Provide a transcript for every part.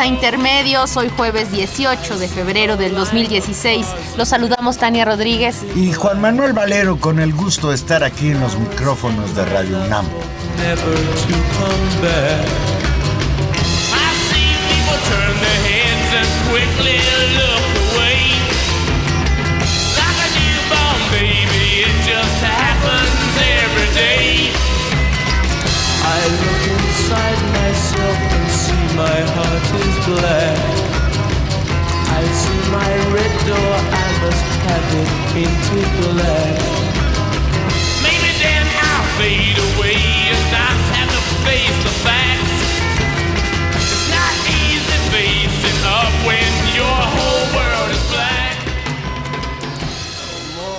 A Intermedios, hoy jueves 18 de febrero del 2016. Los saludamos Tania Rodríguez y Juan Manuel Valero con el gusto de estar aquí en los micrófonos de Radio UNAM. I look inside myself and see my heart is black. I see my red door, I must have it painted black. Maybe then I'll fade away and not have to face the facts. It's not easy facing up when your whole world is black.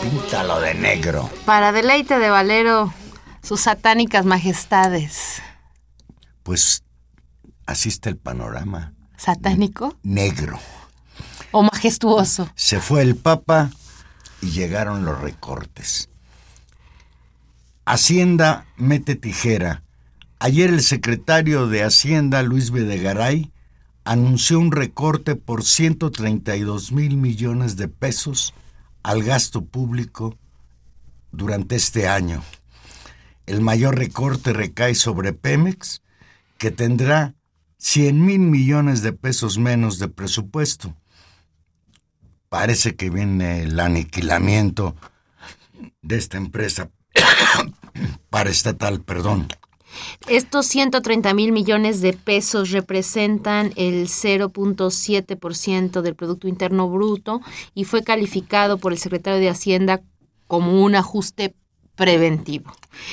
Píntalo de negro. Para deleite de Valero, sus satánicas majestades. Pues así está el panorama. ¿Satánico? Negro. ¿O majestuoso? Se fue el Papa y llegaron los recortes. Hacienda mete tijera. Ayer el secretario de Hacienda, Luis Videgaray, anunció un recorte por 132 mil millones de pesos al gasto público durante este año. El mayor recorte recae sobre Pemex, que tendrá 100 mil millones de pesos menos de presupuesto. Parece que viene el aniquilamiento de esta empresa paraestatal, perdón. Estos 130 mil millones de pesos representan el 0.7% del Producto Interno Bruto y fue calificado por el secretario de Hacienda como un ajuste preventivo.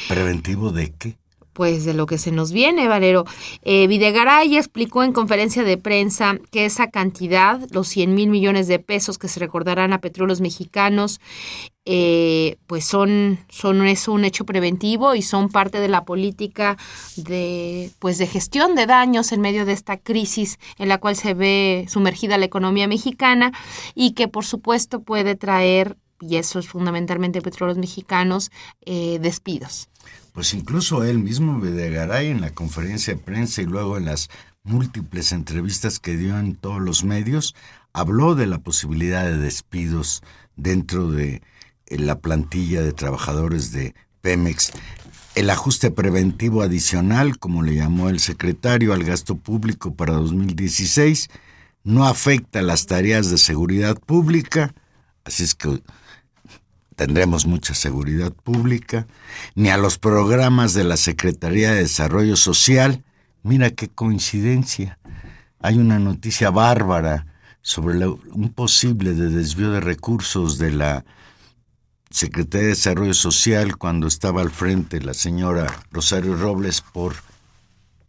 ¿Preventivo de qué? Pues de lo que se nos viene, Valero. Eh, Videgaray explicó en conferencia de prensa que esa cantidad, los 100 mil millones de pesos que se recordarán a petróleos mexicanos, eh, pues son, son es un hecho preventivo y son parte de la política de, pues de gestión de daños en medio de esta crisis en la cual se ve sumergida la economía mexicana y que por supuesto puede traer y eso es fundamentalmente petróleos mexicanos, eh, despidos. Pues incluso él mismo, Videgaray, en la conferencia de prensa y luego en las múltiples entrevistas que dio en todos los medios, habló de la posibilidad de despidos dentro de eh, la plantilla de trabajadores de Pemex. El ajuste preventivo adicional, como le llamó el secretario al gasto público para 2016, no afecta las tareas de seguridad pública, así es que tendremos mucha seguridad pública, ni a los programas de la Secretaría de Desarrollo Social. Mira qué coincidencia. Hay una noticia bárbara sobre un posible de desvío de recursos de la Secretaría de Desarrollo Social cuando estaba al frente la señora Rosario Robles por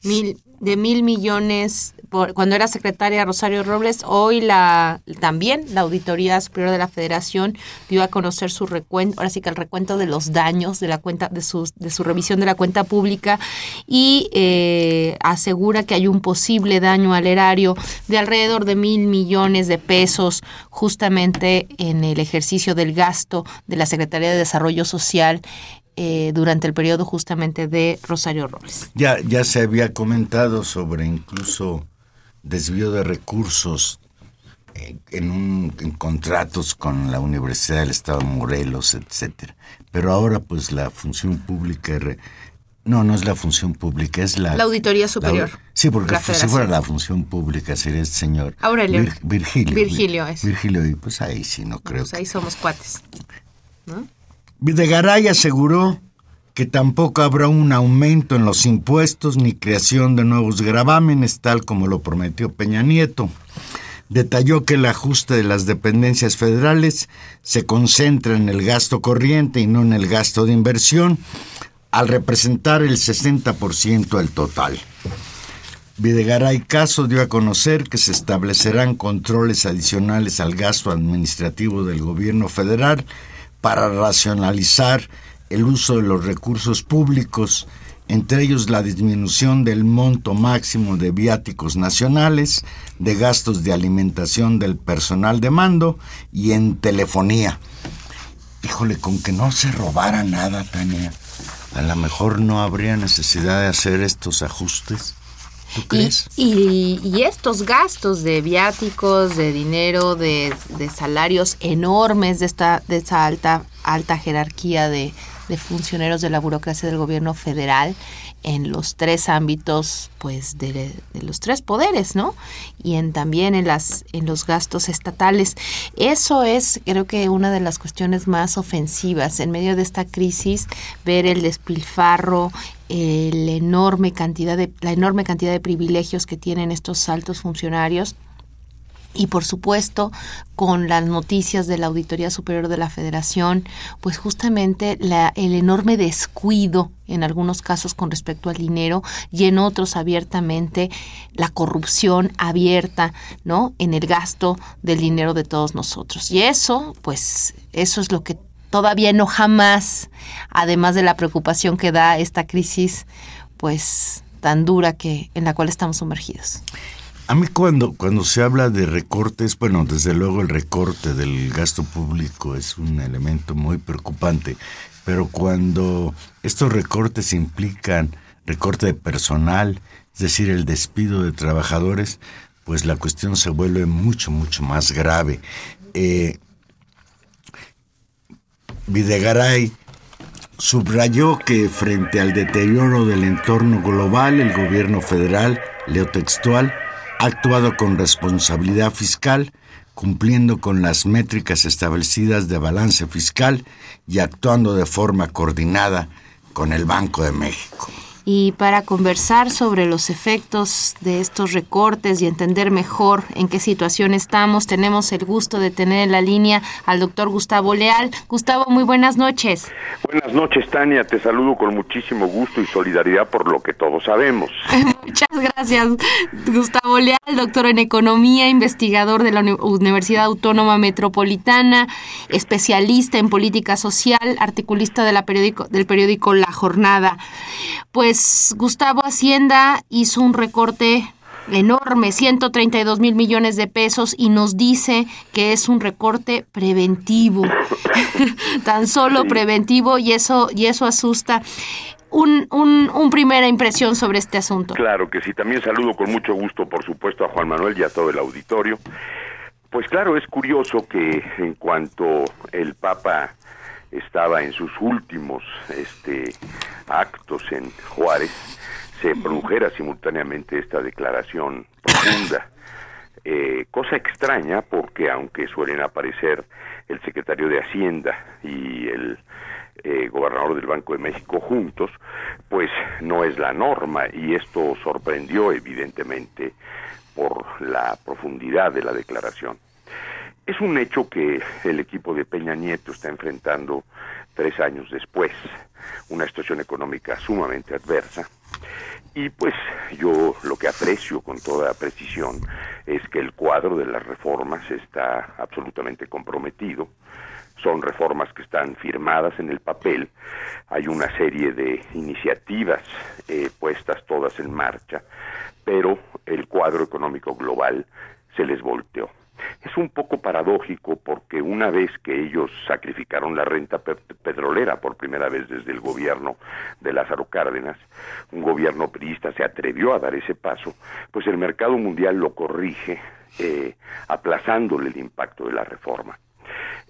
mil, de mil millones por, cuando era secretaria Rosario Robles. Hoy la también la Auditoría Superior de la Federación dio a conocer su recuento, ahora sí que el recuento de los daños de la cuenta, de su, de su revisión de la cuenta pública y eh, asegura que hay un posible daño al erario de alrededor de mil millones de pesos justamente en el ejercicio del gasto de la Secretaría de Desarrollo Social eh, durante el periodo justamente de Rosario Robles. Ya, ya se había comentado sobre incluso desvío de recursos eh, en, un, en contratos con la Universidad del Estado de Morelos, etcétera. Pero ahora pues la función pública no, no es la función pública, es la... La Auditoría Superior. sí, porque si fuera la función pública sería el señor... Aurelio. Virgilio. Virgilio es. Virgilio, y pues ahí sí no creo Pues ahí somos cuates. Videgaray aseguró que tampoco habrá un aumento en los impuestos ni creación de nuevos gravámenes, tal como lo prometió Peña Nieto. Detalló que el ajuste de las dependencias federales se concentra en el gasto corriente y no en el gasto de inversión, al representar el 60% del total. Videgaray Caso dio a conocer que se establecerán controles adicionales al gasto administrativo del gobierno federal para racionalizar el uso de los recursos públicos, entre ellos la disminución del monto máximo de viáticos nacionales, de gastos de alimentación del personal de mando y en telefonía. Híjole, con que no se robara nada, Tania, a lo mejor no habría necesidad de hacer estos ajustes. ¿Tú crees? Y, y, estos gastos de viáticos, de dinero, de, de salarios enormes de esta, de esa alta, alta jerarquía de, de funcionarios de la burocracia del gobierno federal en los tres ámbitos pues de, los tres poderes no y en también en las en los gastos estatales. Eso es creo que una de las cuestiones más ofensivas. En medio de esta crisis ver el despilfarro el enorme cantidad de la enorme cantidad de privilegios que tienen estos altos funcionarios y por supuesto con las noticias de la Auditoría Superior de la Federación, pues justamente la, el enorme descuido en algunos casos con respecto al dinero y en otros abiertamente la corrupción abierta, ¿no? En el gasto del dinero de todos nosotros. Y eso, pues, eso es lo que todavía no jamás, además de la preocupación que da esta crisis, pues tan dura que en la cual estamos sumergidos. A mí cuando, cuando se habla de recortes, bueno, desde luego el recorte del gasto público es un elemento muy preocupante, pero cuando estos recortes implican recorte de personal, es decir, el despido de trabajadores, pues la cuestión se vuelve mucho, mucho más grave. Eh, Videgaray subrayó que frente al deterioro del entorno global, el gobierno federal, leo textual, ha actuado con responsabilidad fiscal, cumpliendo con las métricas establecidas de balance fiscal y actuando de forma coordinada con el Banco de México y para conversar sobre los efectos de estos recortes y entender mejor en qué situación estamos, tenemos el gusto de tener en la línea al doctor Gustavo Leal. Gustavo, muy buenas noches. Buenas noches, Tania. Te saludo con muchísimo gusto y solidaridad por lo que todos sabemos. Muchas gracias, Gustavo Leal, doctor en Economía, investigador de la Universidad Autónoma Metropolitana, especialista en política social, articulista de la periódico, del periódico La Jornada. Pues pues, Gustavo Hacienda hizo un recorte enorme, 132 mil millones de pesos, y nos dice que es un recorte preventivo, tan solo preventivo, y eso, y eso asusta. Un, un, primera impresión sobre este asunto. Claro que sí, también saludo con mucho gusto, por supuesto, a Juan Manuel y a todo el auditorio. Pues claro, es curioso que en cuanto el Papa estaba en sus últimos este, actos en Juárez, se produjera simultáneamente esta declaración profunda. Eh, cosa extraña porque aunque suelen aparecer el secretario de Hacienda y el eh, gobernador del Banco de México juntos, pues no es la norma y esto sorprendió evidentemente por la profundidad de la declaración. Es un hecho que el equipo de Peña Nieto está enfrentando tres años después, una situación económica sumamente adversa. Y pues yo lo que aprecio con toda precisión es que el cuadro de las reformas está absolutamente comprometido. Son reformas que están firmadas en el papel. Hay una serie de iniciativas eh, puestas todas en marcha, pero el cuadro económico global se les volteó. Es un poco paradójico porque una vez que ellos sacrificaron la renta petrolera por primera vez desde el gobierno de Lázaro Cárdenas, un gobierno priista se atrevió a dar ese paso, pues el mercado mundial lo corrige eh, aplazándole el impacto de la reforma.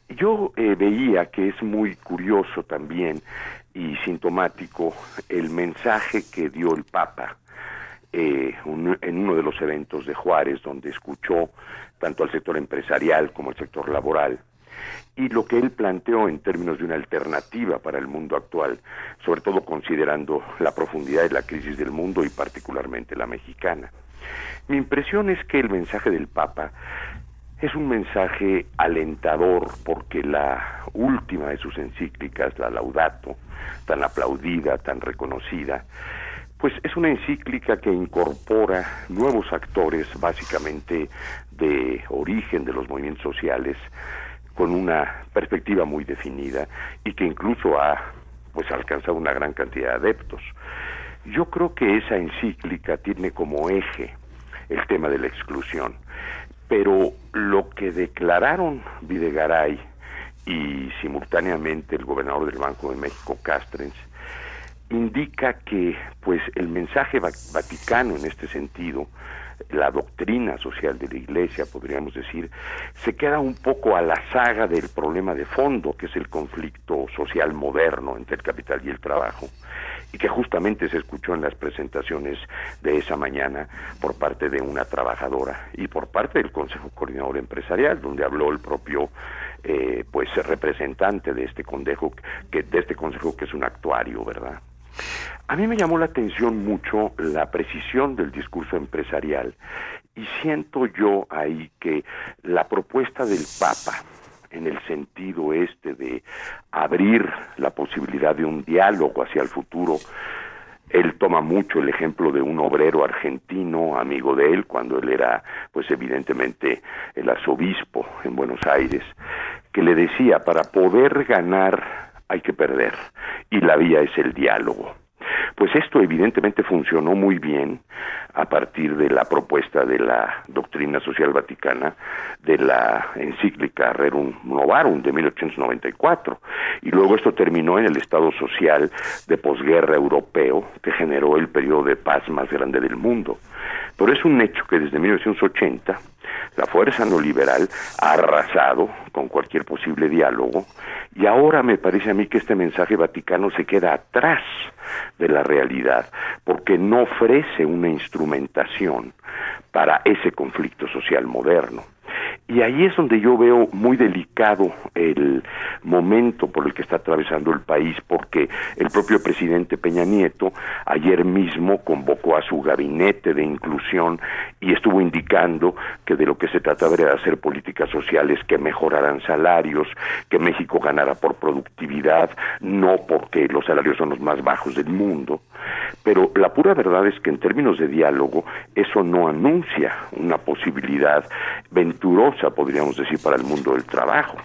Yo eh, veía que es muy curioso también y sintomático el mensaje que dio el Papa eh, en uno de los eventos de Juárez, donde escuchó tanto al sector empresarial como al sector laboral, y lo que él planteó en términos de una alternativa para el mundo actual, sobre todo considerando la profundidad de la crisis del mundo y particularmente la mexicana. Mi impresión es que el mensaje del Papa es un mensaje alentador porque la última de sus encíclicas, la Laudato, tan aplaudida, tan reconocida, pues es una encíclica que incorpora nuevos actores básicamente de origen de los movimientos sociales con una perspectiva muy definida y que incluso ha pues alcanzado una gran cantidad de adeptos. Yo creo que esa encíclica tiene como eje el tema de la exclusión, pero lo que declararon Videgaray y simultáneamente el gobernador del Banco de México, Castrens, indica que pues el mensaje vaticano en este sentido la doctrina social de la Iglesia, podríamos decir, se queda un poco a la saga del problema de fondo, que es el conflicto social moderno entre el capital y el trabajo, y que justamente se escuchó en las presentaciones de esa mañana por parte de una trabajadora y por parte del Consejo Coordinador Empresarial, donde habló el propio eh, pues representante de este consejo que de este consejo que es un actuario, ¿verdad? A mí me llamó la atención mucho la precisión del discurso empresarial y siento yo ahí que la propuesta del Papa en el sentido este de abrir la posibilidad de un diálogo hacia el futuro él toma mucho el ejemplo de un obrero argentino, amigo de él, cuando él era, pues evidentemente, el arzobispo en Buenos Aires, que le decía, para poder ganar hay que perder, y la vía es el diálogo. Pues esto evidentemente funcionó muy bien a partir de la propuesta de la doctrina social vaticana de la encíclica Rerum Novarum de 1894 y luego esto terminó en el estado social de posguerra europeo que generó el periodo de paz más grande del mundo. Pero es un hecho que desde 1980 la fuerza no liberal ha arrasado con cualquier posible diálogo y ahora me parece a mí que este mensaje vaticano se queda atrás de la realidad porque no ofrece una instrumentación para ese conflicto social moderno. Y ahí es donde yo veo muy delicado el momento por el que está atravesando el país, porque el propio presidente Peña Nieto ayer mismo convocó a su gabinete de inclusión y estuvo indicando que de lo que se trataba era hacer políticas sociales que mejoraran salarios, que México ganara por productividad, no porque los salarios son los más bajos del mundo. Pero la pura verdad es que en términos de diálogo eso no anuncia una posibilidad venturosa, podríamos decir, para el mundo del trabajo.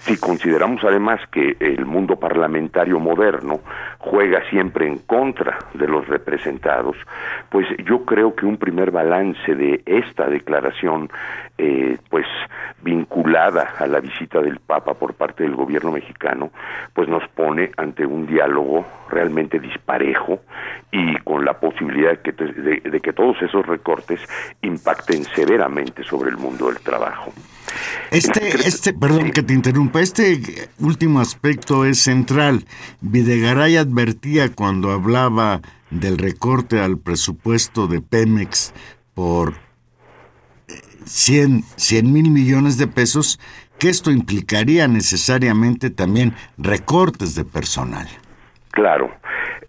Si consideramos además que el mundo parlamentario moderno juega siempre en contra de los representados, pues yo creo que un primer balance de esta declaración, eh, pues vinculada a la visita del Papa por parte del gobierno mexicano, pues nos pone ante un diálogo realmente disparejo y con la posibilidad que, de que todos esos recortes impacten severamente sobre el mundo del trabajo. Este, este, perdón que te interrumpa, este último aspecto es central. Videgaray advertía cuando hablaba del recorte al presupuesto de Pemex por 100 mil millones de pesos, que esto implicaría necesariamente también recortes de personal. Claro.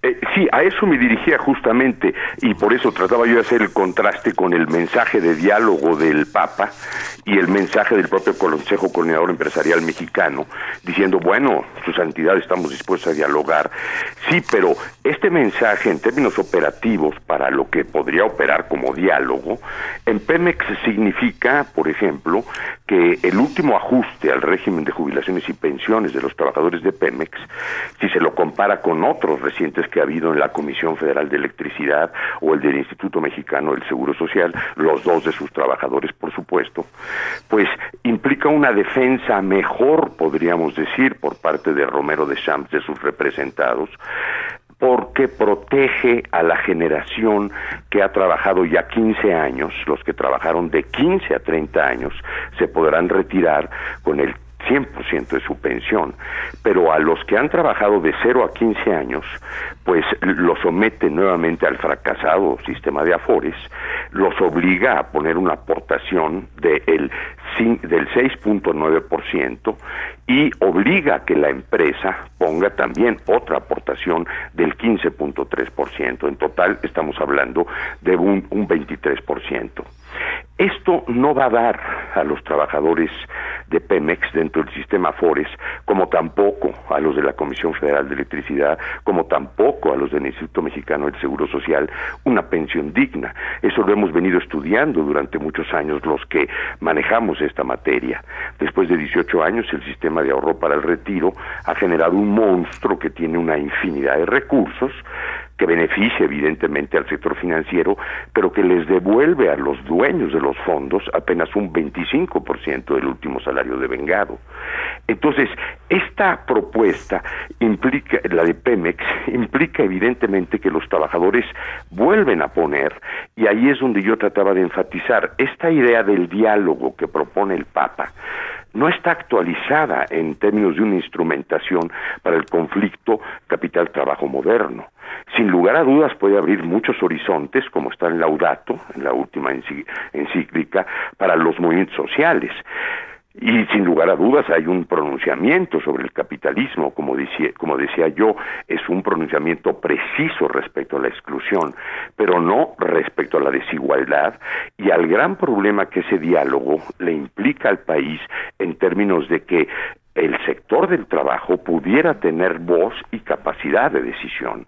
Eh, sí, a eso me dirigía justamente y por eso trataba yo de hacer el contraste con el mensaje de diálogo del Papa y el mensaje del propio Consejo Coordinador Empresarial Mexicano, diciendo, bueno, su santidad, estamos dispuestos a dialogar. Sí, pero este mensaje en términos operativos para lo que podría operar como diálogo, en Pemex significa, por ejemplo, que el último ajuste al régimen de jubilaciones y pensiones de los trabajadores de Pemex, si se lo compara con otros recientes que ha habido en la Comisión Federal de Electricidad o el del Instituto Mexicano del Seguro Social, los dos de sus trabajadores, por supuesto, pues implica una defensa mejor, podríamos decir, por parte de Romero de Champs, de sus representados, porque protege a la generación que ha trabajado ya 15 años, los que trabajaron de 15 a 30 años se podrán retirar con el 100% de su pensión, pero a los que han trabajado de 0 a 15 años, pues los somete nuevamente al fracasado sistema de Afores, los obliga a poner una aportación de el, del 6.9% y obliga a que la empresa ponga también otra aportación del 15.3%. En total estamos hablando de un, un 23%. Esto no va a dar a los trabajadores de Pemex dentro del sistema Afores, como tampoco a los de la Comisión Federal de Electricidad, como tampoco a los del Instituto Mexicano del Seguro Social, una pensión digna. Eso lo hemos venido estudiando durante muchos años los que manejamos esta materia. Después de 18 años, el sistema de ahorro para el retiro ha generado un monstruo que tiene una infinidad de recursos, que beneficia evidentemente al sector financiero, pero que les devuelve a los dueños de los fondos apenas un 25% del último salario de vengado. Entonces, esta propuesta implica, la de Pemex, implica evidentemente que los trabajadores vuelven a poner, y ahí es donde yo trataba de enfatizar, esta idea del diálogo que propone el Papa, no está actualizada en términos de una instrumentación para el conflicto capital-trabajo moderno. Sin lugar a dudas puede abrir muchos horizontes, como está en Laudato, en la última encíclica, para los movimientos sociales. Y sin lugar a dudas hay un pronunciamiento sobre el capitalismo, como decía, yo, es un pronunciamiento preciso respecto a la exclusión, pero no respecto a la desigualdad y al gran problema que ese diálogo le implica al país en términos de que el sector del trabajo pudiera tener voz y capacidad de decisión.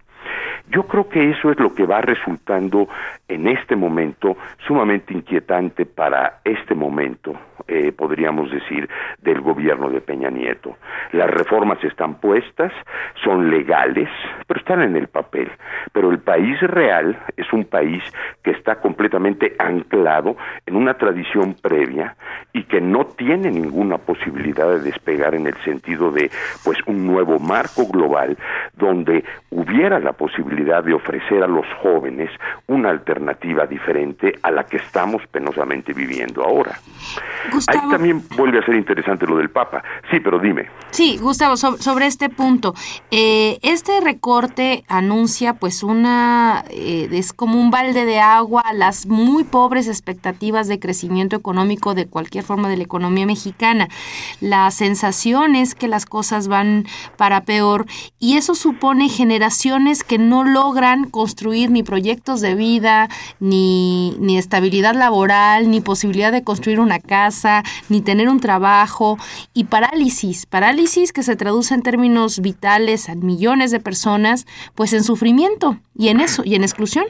Yo creo que eso es lo que va resultando en este momento sumamente inquietante para este momento, eh, podríamos decir, del gobierno de Peña Nieto. Las reformas están puestas, son legales, pero están en el papel. Pero el país real es un país que está completamente anclado en una tradición previa y que no tiene ninguna posibilidad de despegar en el sentido de pues un nuevo marco global donde hubiera la posibilidad de ofrecer a los jóvenes una alternativa diferente a la que estamos penosamente viviendo ahora. Ahí también vuelve a ser interesante lo del Papa. Sí, pero dime. Sí, Gustavo, sobre este punto, eh, este recorte anuncia pues una, eh, es como un balde de agua a las muy pobres expectativas de crecimiento económico de cualquier forma de la economía mexicana. La sensación es que las cosas van para peor y eso supone generaciones que no logran construir ni proyectos de vida, ni, ni estabilidad laboral, ni posibilidad de construir una casa, ni tener un trabajo y parálisis, parálisis que se traduce en términos vitales a millones de personas, pues en sufrimiento y en eso, y en exclusión.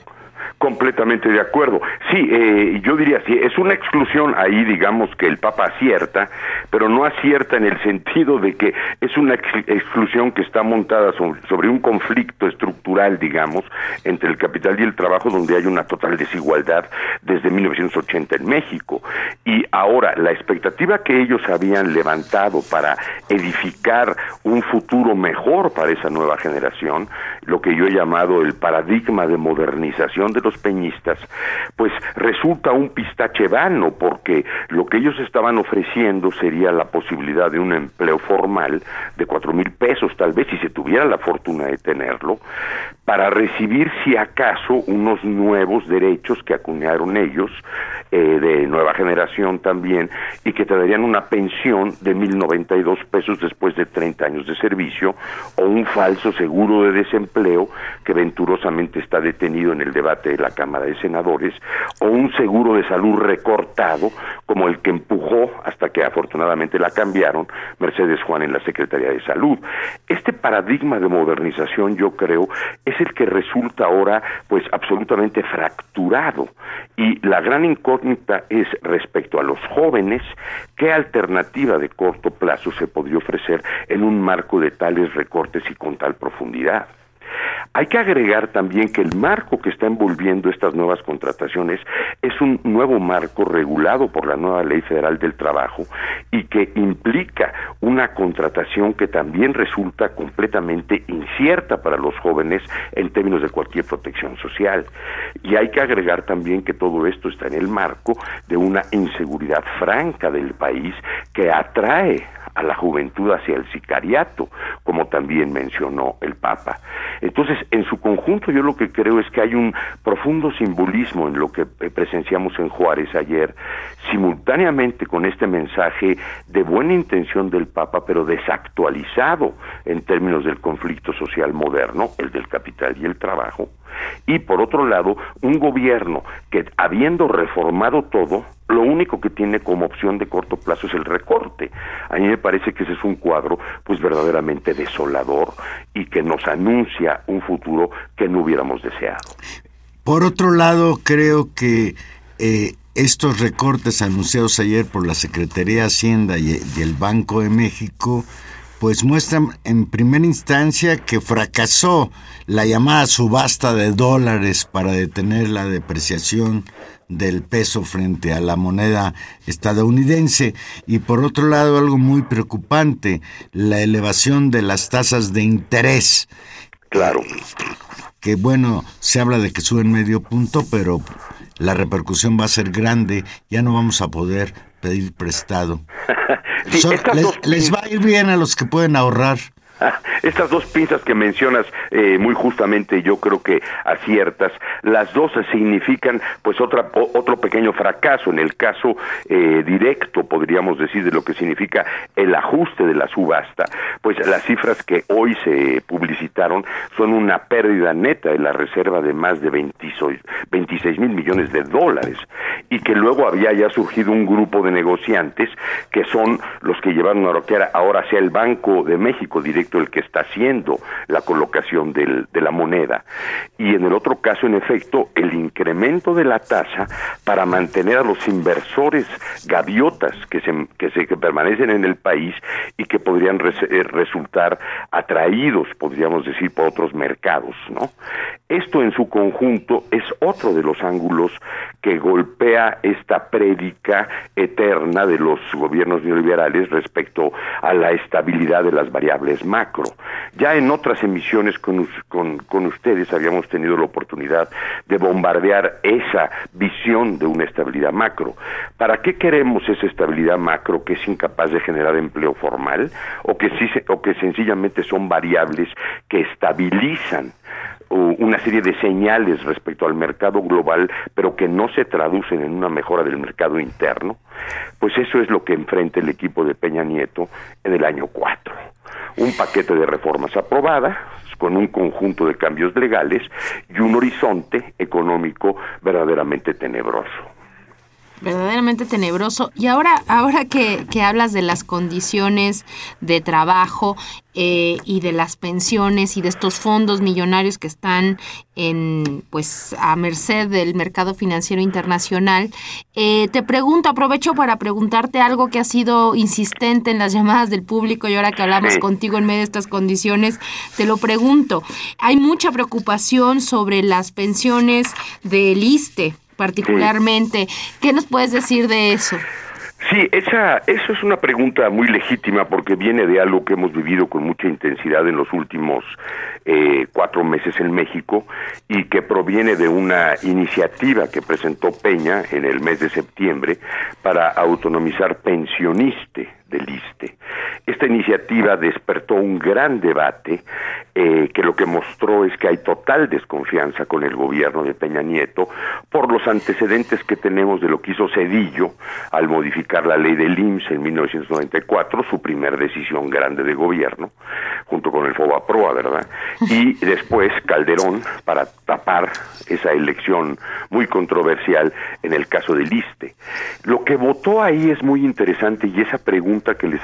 Completamente de acuerdo. Sí, eh, yo diría, sí, es una exclusión ahí, digamos, que el Papa acierta, pero no acierta en el sentido de que es una exclusión que está montada sobre, un conflicto estructural, digamos, entre el capital y el trabajo, donde hay una total desigualdad desde 1980 en México. Y ahora, la expectativa que ellos habían levantado para edificar un futuro mejor para esa nueva generación, lo que yo he llamado el paradigma de modernización de los peñistas, pues resulta un pistache vano, porque lo que ellos estaban ofreciendo sería la posibilidad de un empleo formal de cuatro mil pesos, tal vez si se tuviera la fortuna de tenerlo, para recibir si acaso unos nuevos derechos que acuñaron ellos, eh, de nueva generación también, y que te darían una pensión de mil noventa y dos pesos después de 30 años de servicio, o un falso seguro de desempleo que venturosamente está detenido en el debate de la Cámara de Senadores, o un seguro de salud recortado, como el que empujó, hasta que afortunadamente la cambiaron, Mercedes Juan en la Secretaría de Salud. Este paradigma de modernización, yo creo, es el que resulta ahora, pues, absolutamente fracturado. Y la gran incógnita es respecto a los jóvenes, ¿qué alternativa de corto plazo se podría ofrecer en un marco de tales recortes y con tal profundidad? Hay que agregar también que el marco que está envolviendo estas nuevas contrataciones es un nuevo marco regulado por la nueva Ley Federal del Trabajo y que implica una contratación que también resulta completamente incierta para los jóvenes en términos de cualquier protección social. Y hay que agregar también que todo esto está en el marco de una inseguridad franca del país que atrae a la juventud hacia el sicariato, como también mencionó el Papa. Entonces, en su conjunto yo lo que creo es que hay un profundo simbolismo en lo que presenciamos en Juárez ayer, simultáneamente con este mensaje de buena intención del Papa, pero desactualizado en términos del conflicto social moderno, el del capital y el trabajo, y por otro lado, un gobierno que habiendo reformado todo, lo único que tiene como opción de corto plazo es el recorte. A mí me parece que ese es un cuadro pues verdaderamente desolador y que nos anuncia un futuro que no hubiéramos deseado. Por otro lado, creo que eh, estos recortes anunciados ayer por la Secretaría de Hacienda y, y el Banco de México pues muestran en primera instancia que fracasó la llamada subasta de dólares para detener la depreciación del peso frente a la moneda estadounidense y por otro lado algo muy preocupante, la elevación de las tasas de interés. Claro. Que bueno, se habla de que suben medio punto, pero la repercusión va a ser grande, ya no vamos a poder pedir prestado. les, va a ir bien a los que pueden ahorrar. Estas dos pinzas que mencionas eh, muy justamente, yo creo que aciertas, las dos significan pues otra, otro pequeño fracaso en el caso eh, directo, podríamos decir, de lo que significa el ajuste de la subasta, pues las cifras que hoy se publicitaron son una pérdida neta de la reserva de más de 26 mil millones de dólares y que luego había ya surgido un grupo de negociantes que son los que llevaron a lo que ahora sea el Banco de México el que está haciendo la colocación del, de la moneda. Y en el otro caso, en efecto, el incremento de la tasa para mantener a los inversores gaviotas que se, que se permanecen en el país y que podrían eh, resultar atraídos, podríamos decir, por otros mercados, ¿no? Esto en su conjunto es otro de los ángulos que golpea esta prédica eterna de los gobiernos neoliberales respecto a la estabilidad de las variables macro. Ya en otras emisiones con, con, ustedes habíamos tenido la oportunidad de bombardear esa visión de una estabilidad macro. ¿Para qué queremos esa estabilidad macro que es incapaz de generar empleo formal o que, sí, o que sencillamente son variables que estabilizan una serie de señales respecto al mercado global, pero que no se traducen en una mejora del mercado interno, pues eso es lo que enfrenta el equipo de Peña Nieto en el año 4. Un paquete de reformas aprobada, con un conjunto de cambios legales y un horizonte económico verdaderamente tenebroso verdaderamente tenebroso. Y ahora, ahora que, que, hablas de las condiciones de trabajo eh, y de las pensiones y de estos fondos millonarios que están en pues a merced del mercado financiero internacional, eh, te pregunto, aprovecho para preguntarte algo que ha sido insistente en las llamadas del público y ahora que hablamos contigo en medio de estas condiciones, te lo pregunto. Hay mucha preocupación sobre las pensiones del ISTE particularmente. ¿Qué nos puedes decir de eso? Sí, esa, eso es una pregunta muy legítima porque viene de algo que hemos vivido con mucha intensidad en los últimos eh, cuatro meses en México y que proviene de una iniciativa que presentó Peña en el mes de septiembre para autonomizar pensioniste del ISTE. Esta iniciativa despertó un gran debate eh, que lo que mostró es que hay total desconfianza con el gobierno de Peña Nieto por los antecedentes que tenemos de lo que hizo Cedillo al modificar la ley del IMSS en 1994, su primer decisión grande de gobierno, junto con el FOBAPROA, ¿verdad? Y después Calderón para tapar esa elección muy controversial en el caso del ISTE. Lo que votó ahí es muy interesante y esa pregunta que les,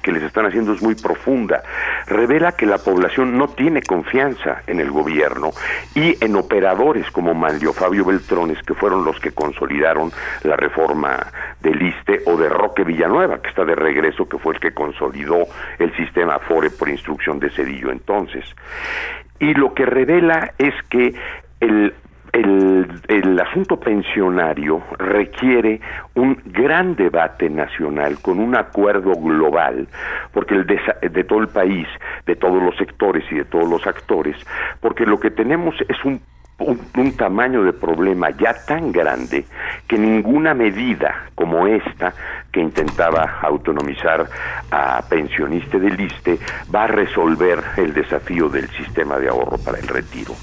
que les están haciendo es muy profunda. Revela que la población no tiene confianza en el gobierno y en operadores como Manlio Fabio Beltrones, que fueron los que consolidaron la reforma del ISTE, o de Roque Villanueva, que está de regreso, que fue el que consolidó el sistema Afore por instrucción de Cedillo entonces. Y lo que revela es que el el, asunto pensionario requiere un gran debate nacional con un acuerdo global, porque el de, todo el país, de todos los sectores y de todos los actores, porque lo que tenemos es un un, tamaño de problema ya tan grande que ninguna medida como esta que intentaba autonomizar a pensionistas del ISTE va a resolver el desafío del sistema de ahorro para el retiro.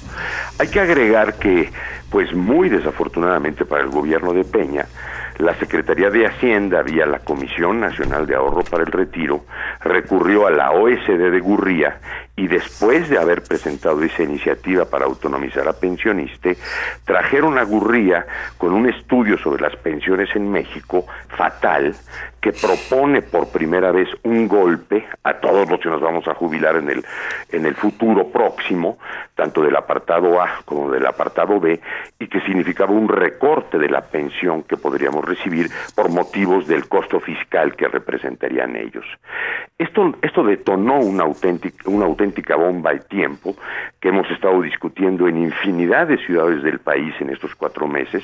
Hay que agregar que, pues muy desafortunadamente para el gobierno de Peña, la Secretaría de Hacienda, vía la Comisión Nacional de Ahorro para el Retiro, recurrió a la OSD de Gurría y después de haber presentado esa iniciativa para autonomizar a pensionistas, trajeron a Gurría con un estudio sobre las pensiones en México fatal que propone por primera vez un golpe a todos los que nos vamos a jubilar en el en el futuro próximo, tanto del apartado A como del apartado B, y que significaba un recorte de la pensión que podríamos recibir por motivos del costo fiscal que representarían ellos. Esto esto detonó una auténtica una auténtica bomba de tiempo que hemos estado discutiendo en infinidad de ciudades del país en estos cuatro meses,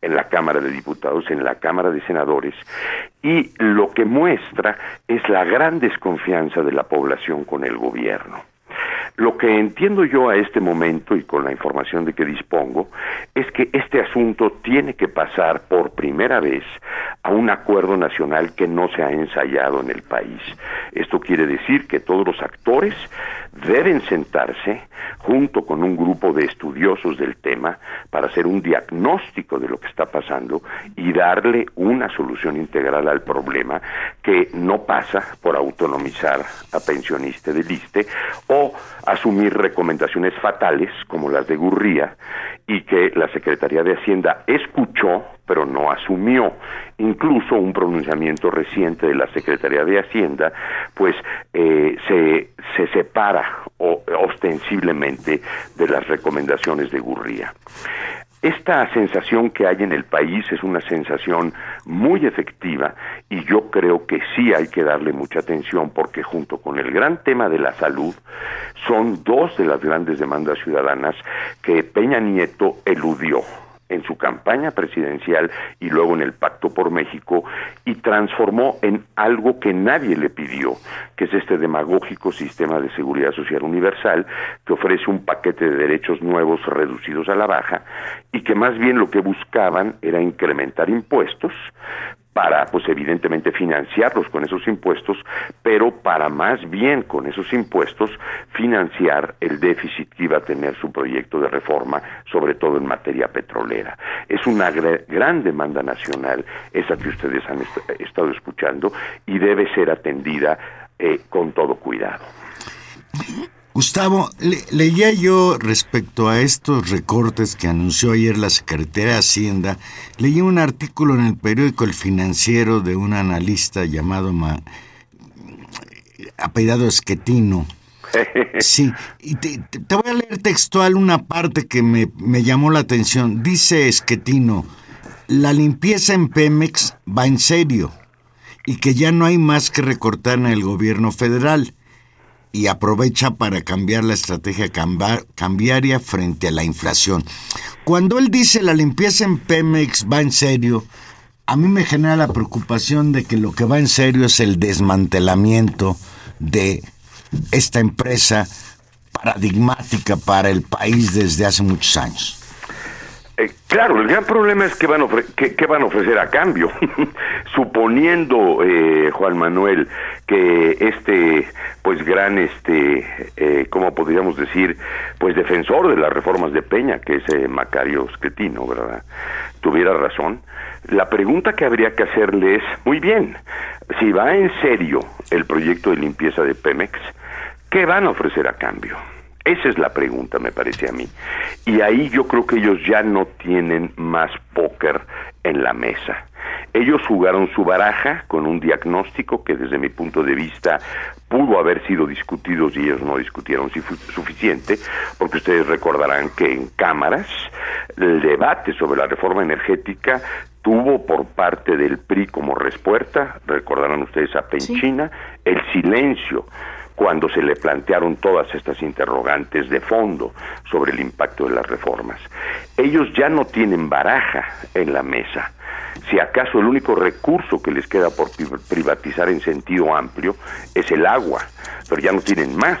en la Cámara de Diputados, en la Cámara de Senadores, y lo que muestra es la gran desconfianza de la población con el gobierno. Lo que entiendo yo a este momento y con la información de que dispongo es que este asunto tiene que pasar por primera vez a un acuerdo nacional que no se ha ensayado en el país. Esto quiere decir que todos los actores deben sentarse junto con un grupo de estudiosos del tema para hacer un diagnóstico de lo que está pasando y darle una solución integral al problema que no pasa por autonomizar a pensionistas del ISTE o asumir recomendaciones fatales como las de Gurría y que la Secretaría de Hacienda escuchó pero no asumió. Incluso un pronunciamiento reciente de la Secretaría de Hacienda, pues eh, se, se separa ostensiblemente de las recomendaciones de Gurría. Esta sensación que hay en el país es una sensación muy efectiva y yo creo que sí hay que darle mucha atención porque junto con el gran tema de la salud son dos de las grandes demandas ciudadanas que Peña Nieto eludió en su campaña presidencial y luego en el Pacto por México y transformó en algo que nadie le pidió, que es este demagógico sistema de seguridad social universal que ofrece un paquete de derechos nuevos reducidos a la baja y que más bien lo que buscaban era incrementar impuestos para, pues evidentemente, financiarlos con esos impuestos, pero para más bien con esos impuestos financiar el déficit que iba a tener su proyecto de reforma, sobre todo en materia petrolera. Es una gran demanda nacional, esa que ustedes han estado escuchando, y debe ser atendida eh, con todo cuidado. Gustavo, leía yo respecto a estos recortes que anunció ayer la Secretaría de Hacienda, leí un artículo en el periódico El Financiero de un analista llamado Ma, apellidado Esquetino. Sí, y te, voy a leer textual una parte que me, me llamó la atención. Dice Esquetino, la limpieza en Pemex va en serio y que ya no hay más que recortar en el gobierno federal y aprovecha para cambiar la estrategia cambiaria frente a la inflación. Cuando él dice la limpieza en Pemex va en serio, a mí me genera la preocupación de que lo que va en serio es el desmantelamiento de esta empresa paradigmática para el país desde hace muchos años. Eh, claro, el gran problema es qué van, qué, van a ofrecer a cambio. Suponiendo, eh, Juan Manuel, que este, pues gran, este, eh, ¿cómo podríamos decir? Pues defensor de las reformas de Peña, que es eh, Macario Scretino, ¿verdad? Tuviera razón. La pregunta que habría que hacerle es, muy bien, si va en serio el proyecto de limpieza de Pemex, ¿qué van a ofrecer a cambio? Esa es la pregunta, me parece a mí. Y ahí yo creo que ellos ya no tienen más póker en la mesa. Ellos jugaron su baraja con un diagnóstico que desde mi punto de vista pudo haber sido discutido y ellos no discutieron suficiente, porque ustedes recordarán que en cámaras el debate sobre la reforma energética tuvo por parte del PRI como respuesta, recordarán ustedes a Penchina, el silencio cuando se le plantearon todas estas interrogantes de fondo sobre el impacto de las reformas. Ellos ya no tienen baraja en la mesa. Si acaso el único recurso que les queda por privatizar en sentido amplio es el agua, pero ya no tienen más.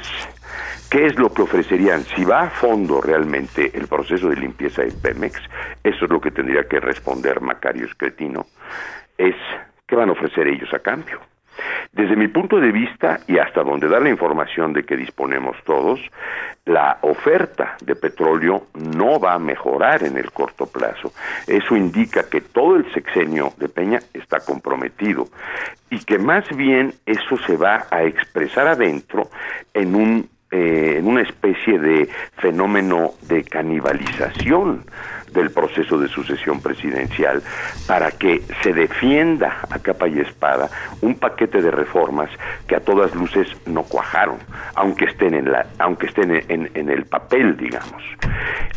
¿Qué es lo que ofrecerían? Si va a fondo realmente el proceso de limpieza de Pemex, eso es lo que tendría que responder Macario Escretino, es ¿qué van a ofrecer ellos a cambio? Desde mi punto de vista y hasta donde da la información de que disponemos todos, la oferta de petróleo no va a mejorar en el corto plazo. Eso indica que todo el sexenio de Peña está comprometido y que más bien eso se va a expresar adentro en un eh, en una especie de fenómeno de canibalización del proceso de sucesión presidencial para que se defienda a capa y espada un paquete de reformas que a todas luces no cuajaron, aunque estén en la, aunque estén en, en el papel, digamos.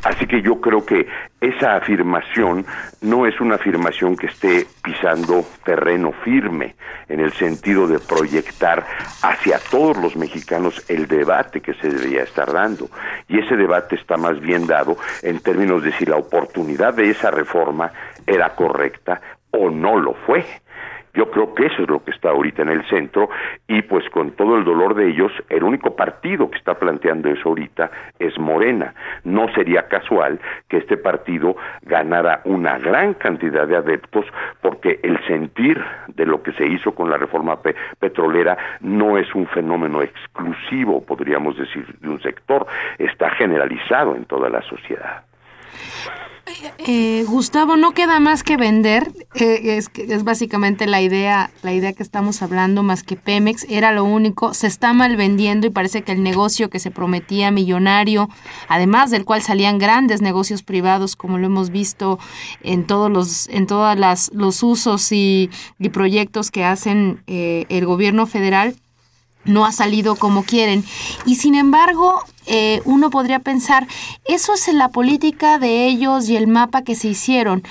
Así que yo creo que esa afirmación no es una afirmación que esté pisando terreno firme en el sentido de proyectar hacia todos los mexicanos el debate que se debería estar dando. Y ese debate está más bien dado en términos de si la oportunidad de esa reforma era correcta o no lo fue. Yo creo que eso es lo que está ahorita en el centro y pues con todo el dolor de ellos, el único partido que está planteando eso ahorita es Morena. No sería casual que este partido ganara una gran cantidad de adeptos porque el sentir de lo que se hizo con la reforma petrolera no es un fenómeno exclusivo, podríamos decir, de un sector, está generalizado en toda la sociedad. Eh, Gustavo, no queda más que vender, es, es básicamente la idea, la idea que estamos hablando, más que Pemex, era lo único, se está mal vendiendo y parece que el negocio que se prometía millonario, además del cual salían grandes negocios privados, como lo hemos visto en todos los, en todas las, los usos y, y proyectos que hacen eh, el gobierno federal, no ha salido como quieren. Y sin embargo, eh, uno podría pensar, eso es la política de ellos y el mapa que se hicieron,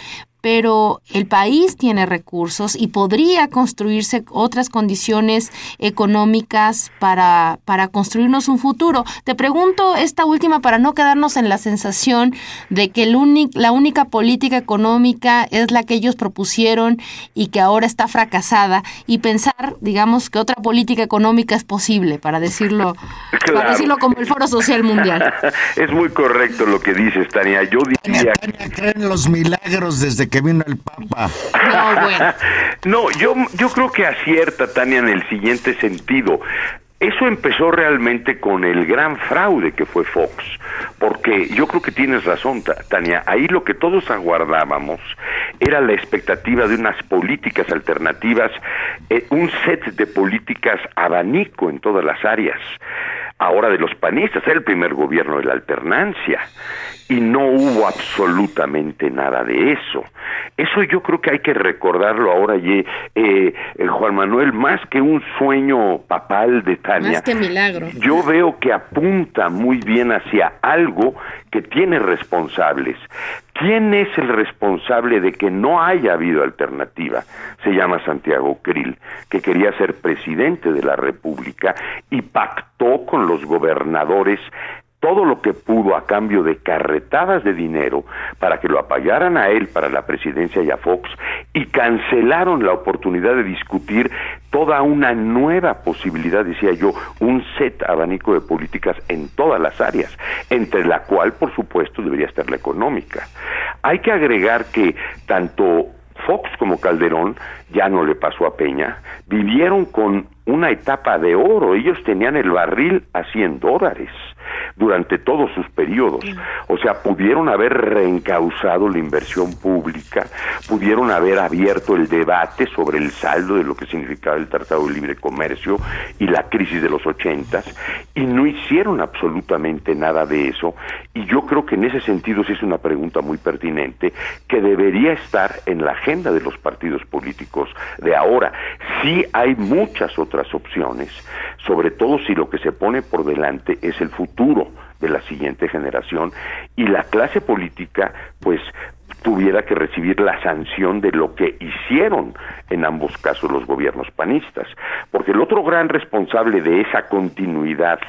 pero el país tiene recursos y podría construirse otras condiciones económicas para, para construirnos un futuro. Te pregunto esta última para no quedarnos en la sensación de que el la única política económica es la que ellos propusieron y que ahora está fracasada y pensar, digamos, que otra política económica es posible, para decirlo, para decirlo como el Foro Social Mundial. es muy correcto lo que dices, Tania. Yo diría... Tania, creen los milagros desde que vino el Papa. No, bueno. no, yo, yo creo que acierta Tania en el siguiente sentido. Eso empezó realmente con el gran fraude que fue Fox, porque yo creo que tienes razón, Tania, ahí lo que todos aguardábamos era la expectativa de unas políticas alternativas, eh, un set de políticas abanico en todas las áreas, ahora de los panistas, era el primer gobierno de la alternancia, y no hubo absolutamente nada de eso. Eso yo creo que hay que recordarlo ahora, y, eh, el Juan Manuel, más que un sueño papal de Tania. Más que milagro. Yo veo que apunta muy bien hacia algo que tiene responsables. ¿Quién es el responsable de que no haya habido alternativa? Se llama Santiago Krill, que quería ser presidente de la República y pactó con los gobernadores todo lo que pudo a cambio de carretadas de dinero para que lo apoyaran a él para la presidencia y a Fox y cancelaron la oportunidad de discutir toda una nueva posibilidad, decía yo, un set abanico de políticas en todas las áreas, entre la cual, por supuesto, debería estar la económica. Hay que agregar que tanto Fox como Calderón, ya no le pasó a Peña, vivieron con una etapa de oro, ellos tenían el barril a 100 dólares durante todos sus periodos. O sea, pudieron haber reencausado la inversión pública, pudieron haber abierto el debate sobre el saldo de lo que significaba el Tratado de Libre Comercio y la crisis de los ochentas, y no hicieron absolutamente nada de eso. Y yo creo que en ese sentido sí es una pregunta muy pertinente que debería estar en la agenda de los partidos políticos de ahora. Sí hay muchas otras opciones, sobre todo si lo que se pone por delante es el futuro de la siguiente generación y la clase política pues tuviera que recibir la sanción de lo que hicieron en ambos casos los gobiernos panistas, porque el otro gran responsable de esa continuidad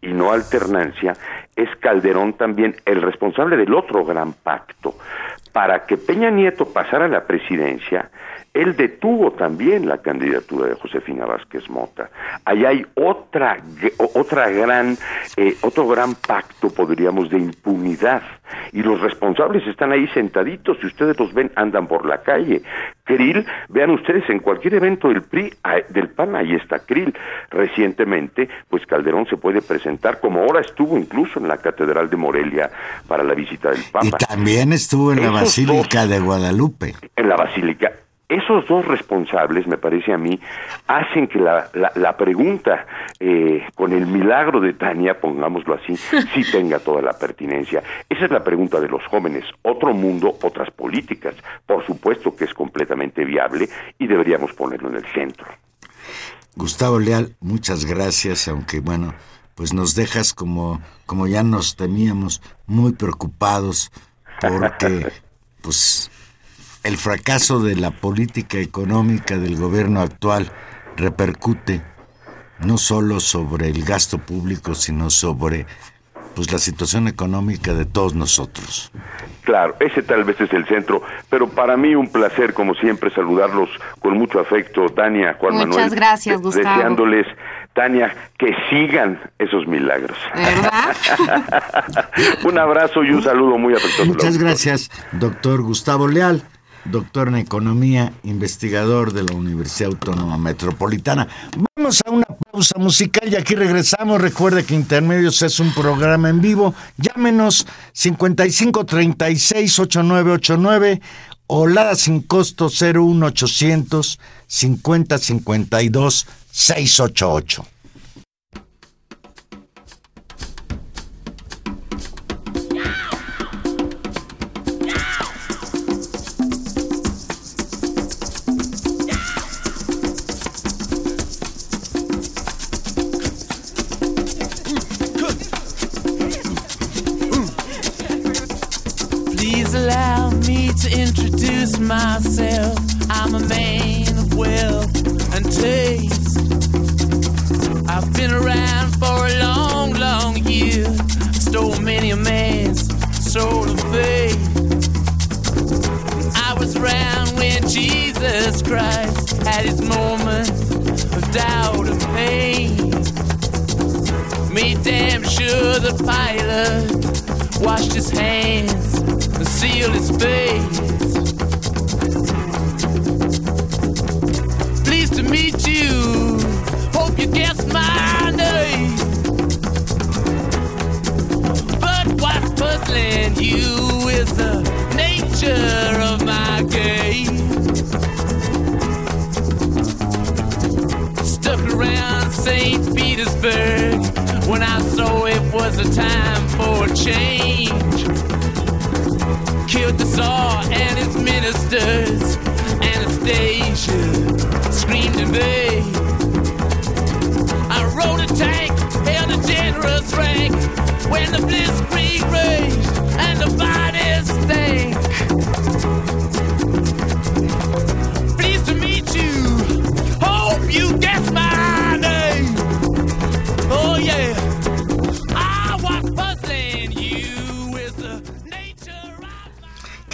y no alternancia es Calderón también el responsable del otro gran pacto, para que Peña Nieto pasara a la presidencia, él detuvo también la candidatura de Josefina Vázquez Mota. Ahí hay otra, otra gran, eh, otro gran pacto, podríamos, de impunidad. Y los responsables están ahí sentaditos, si ustedes los ven, andan por la calle. Krill, vean ustedes, en cualquier evento del PRI, del PAN, ahí está Krill. Recientemente, pues Calderón se puede presentar, como ahora estuvo incluso en la Catedral de Morelia para la visita del Papa. Y también estuvo en la Basílica de Guadalupe. En la Basílica esos dos responsables, me parece a mí, hacen que la, la, pregunta eh, con el milagro de Tania, pongámoslo así, sí tenga toda la pertinencia. Esa es la pregunta de los jóvenes. Otro mundo, otras políticas. Por supuesto que es completamente viable y deberíamos ponerlo en el centro. Gustavo Leal, muchas gracias, aunque bueno, pues nos dejas como, como ya nos temíamos, muy preocupados porque pues el fracaso de la política económica del gobierno actual repercute no solo sobre el gasto público, sino sobre pues la situación económica de todos nosotros. Claro, ese tal vez es el centro, pero para mí un placer, como siempre, saludarlos con mucho afecto, Tania, Juan Muchas Manuel. Muchas gracias, Gustavo. Deseándoles, Tania, que sigan esos milagros. ¿Verdad? un abrazo y un saludo muy afectuoso. Muchas gracias, doctor Gustavo Leal doctor en economía, investigador de la Universidad Autónoma Metropolitana. Vamos a una pausa musical y aquí regresamos. Recuerde que Intermedios es un programa en vivo. Llámenos 5536-8989 o Lada sin costo 01800 5052 688.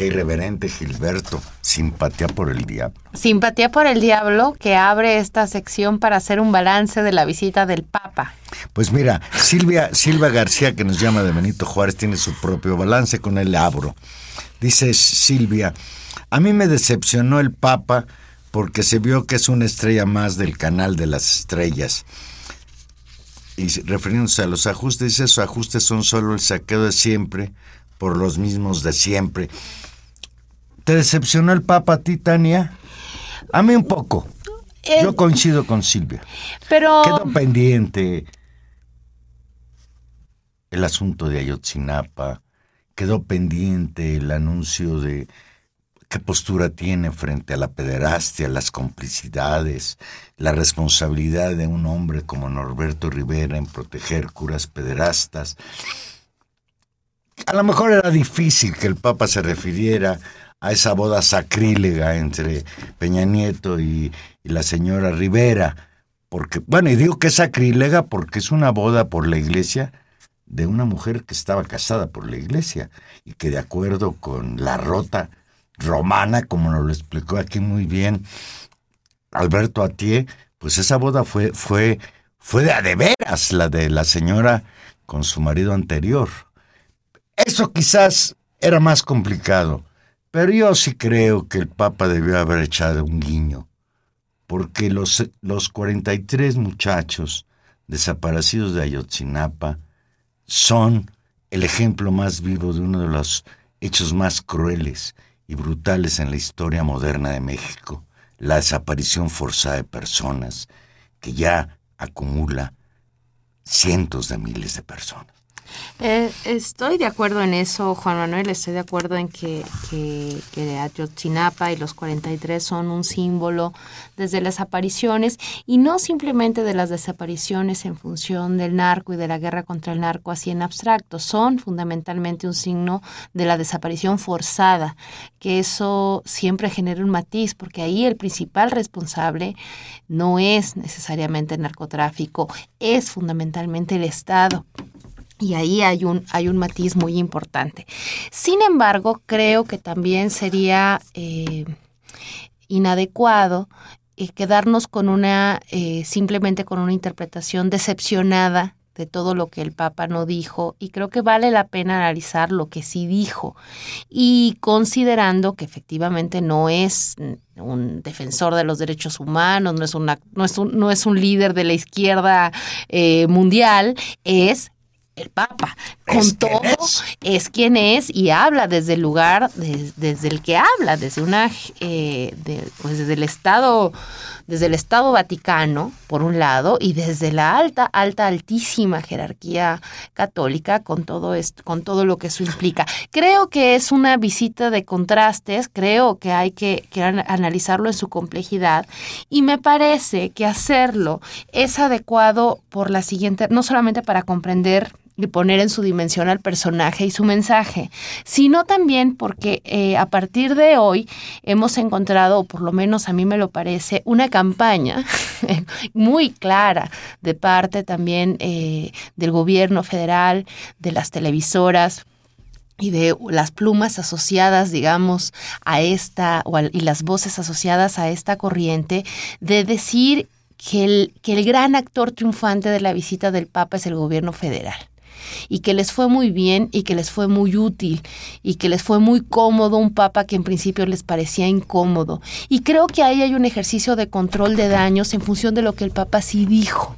Qué irreverente Gilberto. Simpatía por el Diablo. Simpatía por el Diablo que abre esta sección para hacer un balance de la visita del Papa. Pues mira, Silvia, Silva García, que nos llama de Benito Juárez, tiene su propio balance, con él abro. Dice Silvia, a mí me decepcionó el Papa porque se vio que es una estrella más del canal de las estrellas. Y refiriéndose a los ajustes, esos ajustes son solo el saqueo de siempre por los mismos de siempre. ¿Te decepcionó el Papa a ti, Tania? A mí un poco. Yo coincido con Silvia. Pero... Quedó pendiente el asunto de Ayotzinapa, quedó pendiente el anuncio de qué postura tiene frente a la pederastia, las complicidades, la responsabilidad de un hombre como Norberto Rivera en proteger curas pederastas. A lo mejor era difícil que el Papa se refiriera a esa boda sacrílega entre Peña Nieto y, la señora Rivera. Porque, bueno, y digo que es sacrílega porque es una boda por la iglesia de una mujer que estaba casada por la iglesia y que de acuerdo con la rota romana, como nos lo explicó aquí muy bien Alberto Atié, pues esa boda fue, fue, fue de a de veras la de la señora con su marido anterior. Eso quizás era más complicado, pero yo sí creo que el Papa debió haber echado un guiño, porque los, los 43 muchachos desaparecidos de Ayotzinapa son el ejemplo más vivo de uno de los hechos más crueles y brutales en la historia moderna de México, la desaparición forzada de personas que ya acumula cientos de miles de personas. Eh, estoy de acuerdo en eso, Juan Manuel, estoy de acuerdo en que, que, que Ayotzinapa y los 43 son un símbolo desde las apariciones y no simplemente de las desapariciones en función del narco y de la guerra contra el narco así en abstracto, son fundamentalmente un signo de la desaparición forzada, que eso siempre genera un matiz, porque ahí el principal responsable no es necesariamente el narcotráfico, es fundamentalmente el Estado. Y ahí hay un, hay un matiz muy importante. Sin embargo, creo que también sería eh, inadecuado eh, quedarnos con una, eh, simplemente con una interpretación decepcionada de todo lo que el Papa no dijo y creo que vale la pena analizar lo que sí dijo y considerando que efectivamente no es un defensor de los derechos humanos, no es, una, no es, un, no es un líder de la izquierda mundial, es el Papa. Con todo, es. quien es y habla desde el lugar, desde el que habla, desde una, eh, pues desde el Estado, desde el Estado Vaticano, por un lado, y desde la alta, alta, altísima jerarquía católica, con todo esto, con todo lo que eso implica. Creo que es una visita de contrastes, creo que hay que, que analizarlo en su complejidad, y me parece que hacerlo es adecuado por la siguiente, no solamente para comprender y poner en su dimensión al personaje y su mensaje, sino también porque eh, a partir de hoy hemos encontrado, o por lo menos a mí me lo parece, una campaña muy clara de parte también eh, del gobierno federal, de las televisoras, y de las plumas asociadas, digamos, a esta, o y las voces asociadas a esta corriente, de decir que el, que el gran actor triunfante de la visita del Papa es el gobierno federal y que les fue muy bien y que les fue muy útil y que les fue muy cómodo un papa que en principio les parecía incómodo. Y creo que ahí hay un ejercicio de control de daños en función de lo que el papa sí dijo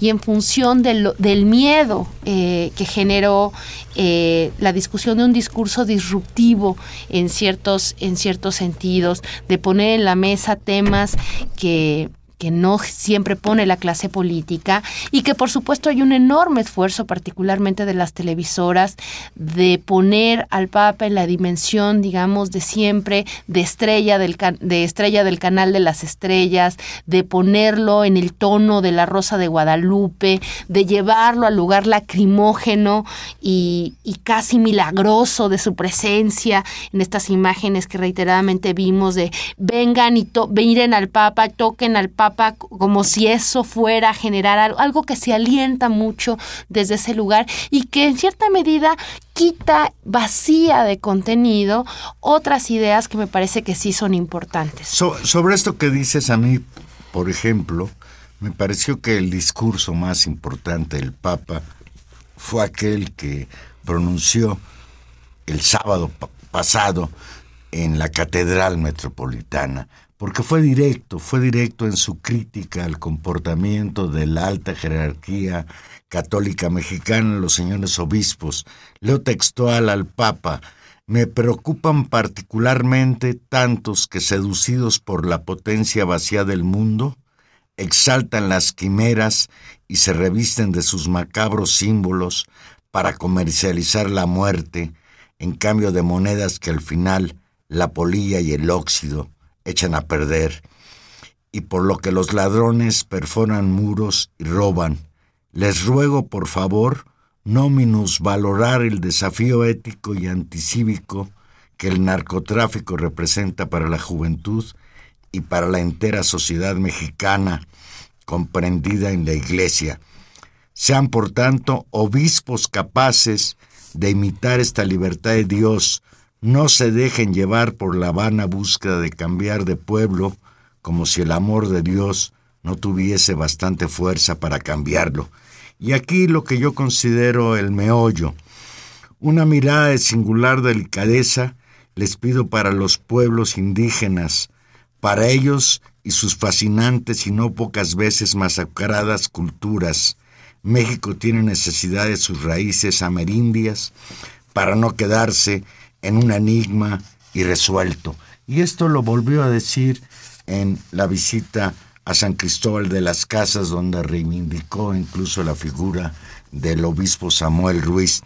y en función del, del miedo eh, que generó eh, la discusión de un discurso disruptivo en ciertos, en ciertos sentidos, de poner en la mesa temas que que no siempre pone la clase política y que por supuesto hay un enorme esfuerzo, particularmente de las televisoras, de poner al Papa en la dimensión, digamos, de siempre, de estrella del, de estrella del canal de las estrellas, de ponerlo en el tono de la Rosa de Guadalupe, de llevarlo al lugar lacrimógeno y, casi milagroso de su presencia en estas imágenes que reiteradamente vimos de vengan y miren al Papa, toquen al Papa, como si eso fuera a generar algo, algo que se alienta mucho desde ese lugar y que en cierta medida quita vacía de contenido otras ideas que me parece que sí son importantes. sobre esto que dices a mí, por ejemplo, me pareció que el discurso más importante del Papa fue aquel que pronunció el sábado pasado en la Catedral Metropolitana, porque fue directo, fue directo en su crítica al comportamiento de la alta jerarquía católica mexicana, los señores obispos. Leo textual al Papa. Me preocupan particularmente tantos que, seducidos por la potencia vacía del mundo, exaltan las quimeras y se revisten de sus macabros símbolos para comercializar la muerte, en cambio de monedas que al final la polilla y el óxido echan a perder, y por lo que los ladrones perforan muros y roban. Les ruego, por favor, no minusvalorar el desafío ético y anticívico que el narcotráfico representa para la juventud y para la entera sociedad mexicana comprendida en la Iglesia. Sean por tanto obispos capaces de imitar esta libertad de Dios, no se dejen llevar por la vana búsqueda de cambiar de pueblo, como si el amor de Dios no tuviese bastante fuerza para cambiarlo. Y aquí lo que yo considero el meollo, una mirada de singular delicadeza les pido para los pueblos indígenas, para ellos y sus fascinantes y no pocas veces masacradas culturas. México tiene necesidad de sus raíces amerindias para no quedarse en un enigma irresuelto. Y esto lo volvió a decir en la visita a San Cristóbal de las Casas, donde reivindicó incluso la figura del obispo Samuel Ruiz.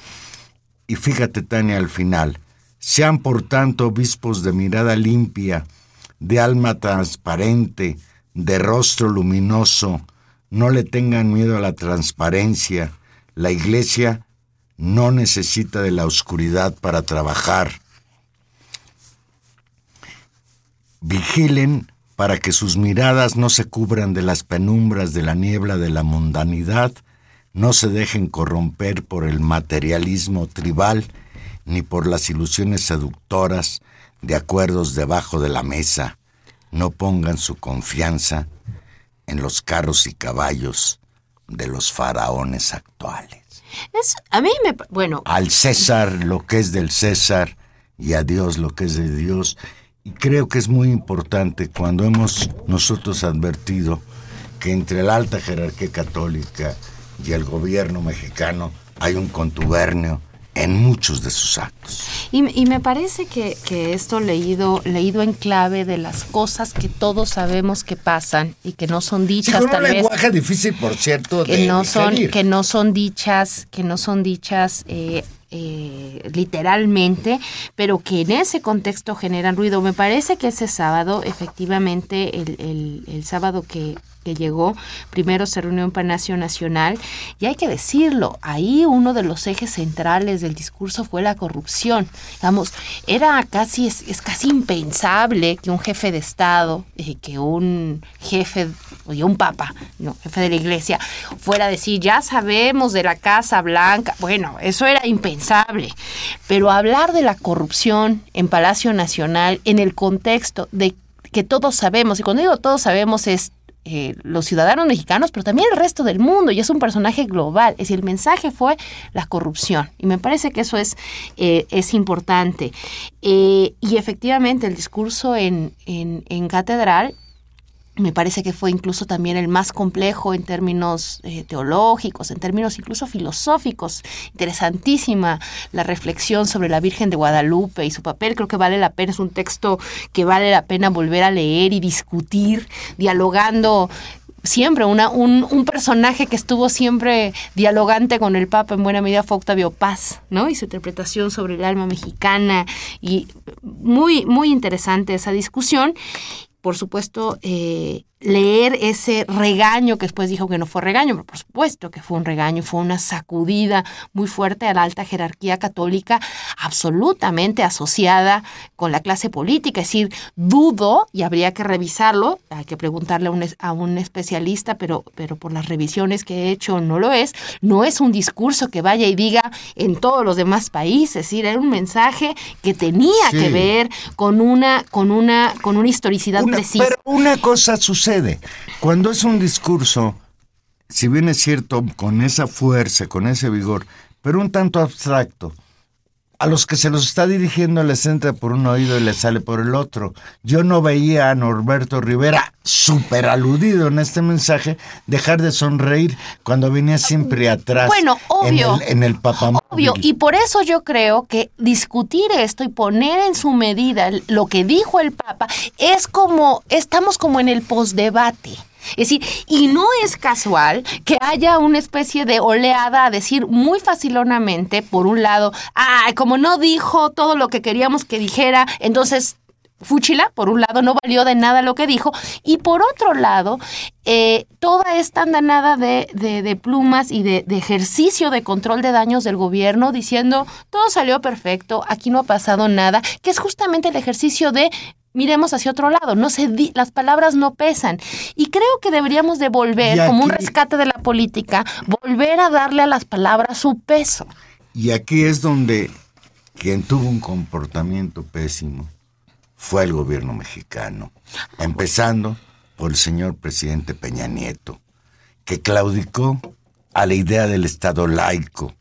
Y fíjate, Tania, al final, sean por tanto obispos de mirada limpia, de alma transparente, de rostro luminoso, no le tengan miedo a la transparencia. La iglesia no necesita de la oscuridad para trabajar. Vigilen para que sus miradas no se cubran de las penumbras de la niebla de la mundanidad, no se dejen corromper por el materialismo tribal ni por las ilusiones seductoras de acuerdos debajo de la mesa. No pongan su confianza en los carros y caballos de los faraones actuales. A mí me... Bueno, Al César lo que es del César y a Dios lo que es de Dios. Y creo que es muy importante cuando hemos nosotros advertido que entre la alta jerarquía católica y el gobierno mexicano hay un contubernio en muchos de sus actos. Y, y me parece que, que esto leído, leído en clave de las cosas que todos sabemos que pasan y que no son Sí, dichas con tal un vez lenguaje difícil, por cierto, que de no son que no son dichas que no son dichas eh, eh, literalmente pero que en ese contexto generan ruido me parece que ese sábado efectivamente el, el- el sábado que que llegó, primero se reunió en Palacio Nacional y hay que decirlo, ahí uno de los ejes centrales del discurso fue la corrupción. Digamos, era casi, es, es casi impensable que un jefe de Estado, eh, que un jefe, oye, un papa, no, jefe de la iglesia, fuera a decir, ya sabemos de la Casa Blanca. Bueno, eso era impensable. Pero hablar de la corrupción en Palacio Nacional, en el contexto de que todos sabemos, y cuando digo todos sabemos es eh, los ciudadanos mexicanos, pero también el resto del mundo, y es un personaje global. Es decir, el mensaje fue la corrupción, y me parece que eso es, eh, es importante. Eh, y efectivamente, el discurso en, en, en catedral me parece que fue incluso también el más complejo en términos eh, teológicos, en términos incluso filosóficos. Interesantísima la reflexión sobre la Virgen de Guadalupe y su papel. Creo que vale la pena, es un texto que vale la pena volver a leer y discutir, dialogando siempre una, un, un, personaje que estuvo siempre dialogante con el Papa en buena medida fue Octavio Paz, ¿no? Y su interpretación sobre el alma mexicana y muy, muy interesante esa discusión. Por supuesto, eh, leer ese regaño que después dijo que no fue regaño, pero por supuesto que fue un regaño, fue una sacudida muy fuerte a la alta jerarquía católica, absolutamente asociada con la clase política. Es decir, dudo, y habría que revisarlo, hay que preguntarle a un, a un especialista, pero, pero por las revisiones que he hecho no lo es, no es un discurso que vaya y diga en todos los demás países, es decir, era un mensaje que tenía sí. que ver con una, con una, con una historicidad una, precisa. Pero una cosa sucede cuando es un discurso, si bien es cierto, con esa fuerza, con ese vigor, pero un tanto abstracto, a los que se los está dirigiendo les entra por un oído y les sale por el otro. Yo no veía a Norberto Rivera, súper aludido en este mensaje, dejar de sonreír cuando venía siempre atrás. Bueno, obvio. En el, en el papamóvil. Obvio, y por eso yo creo que discutir esto y poner en su medida lo que dijo el Papa es como, estamos como en el postdebate. Es decir, y no es casual que haya una especie de oleada a decir muy facilonamente, por un lado, ah, como no dijo todo lo que queríamos que dijera, entonces Fúchila, por un lado, no valió de nada lo que dijo, y por otro lado, eh, toda esta andanada de, de, de plumas y de, ejercicio de control de daños del gobierno diciendo todo salió perfecto, aquí no ha pasado nada, que es justamente el ejercicio de miremos hacia otro lado, no se di- las palabras no pesan. Y creo que deberíamos de volver, como un rescate de la política, volver a darle a las palabras su peso. Y aquí es donde quien tuvo un comportamiento pésimo fue el gobierno mexicano, empezando por el señor presidente Peña Nieto, que claudicó a la idea del Estado laico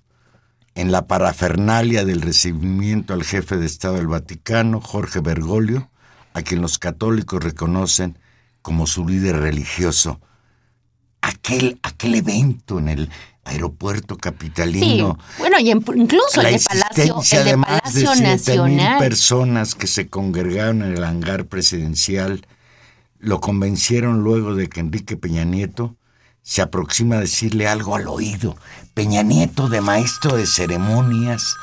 en la parafernalia del recibimiento al jefe de Estado del Vaticano, Jorge Bergoglio, a quien los católicos reconocen como su líder religioso. Aquel, aquel evento en el aeropuerto Sí, capitalino, bueno, y en- incluso la el de Palacio, el de de de Palacio 7 mil Nacional. personas que se congregaron en el hangar presidencial lo convencieron luego de que Enrique Peña Nieto se aproxima a decirle algo al oído. Peña Nieto de maestro de ceremonias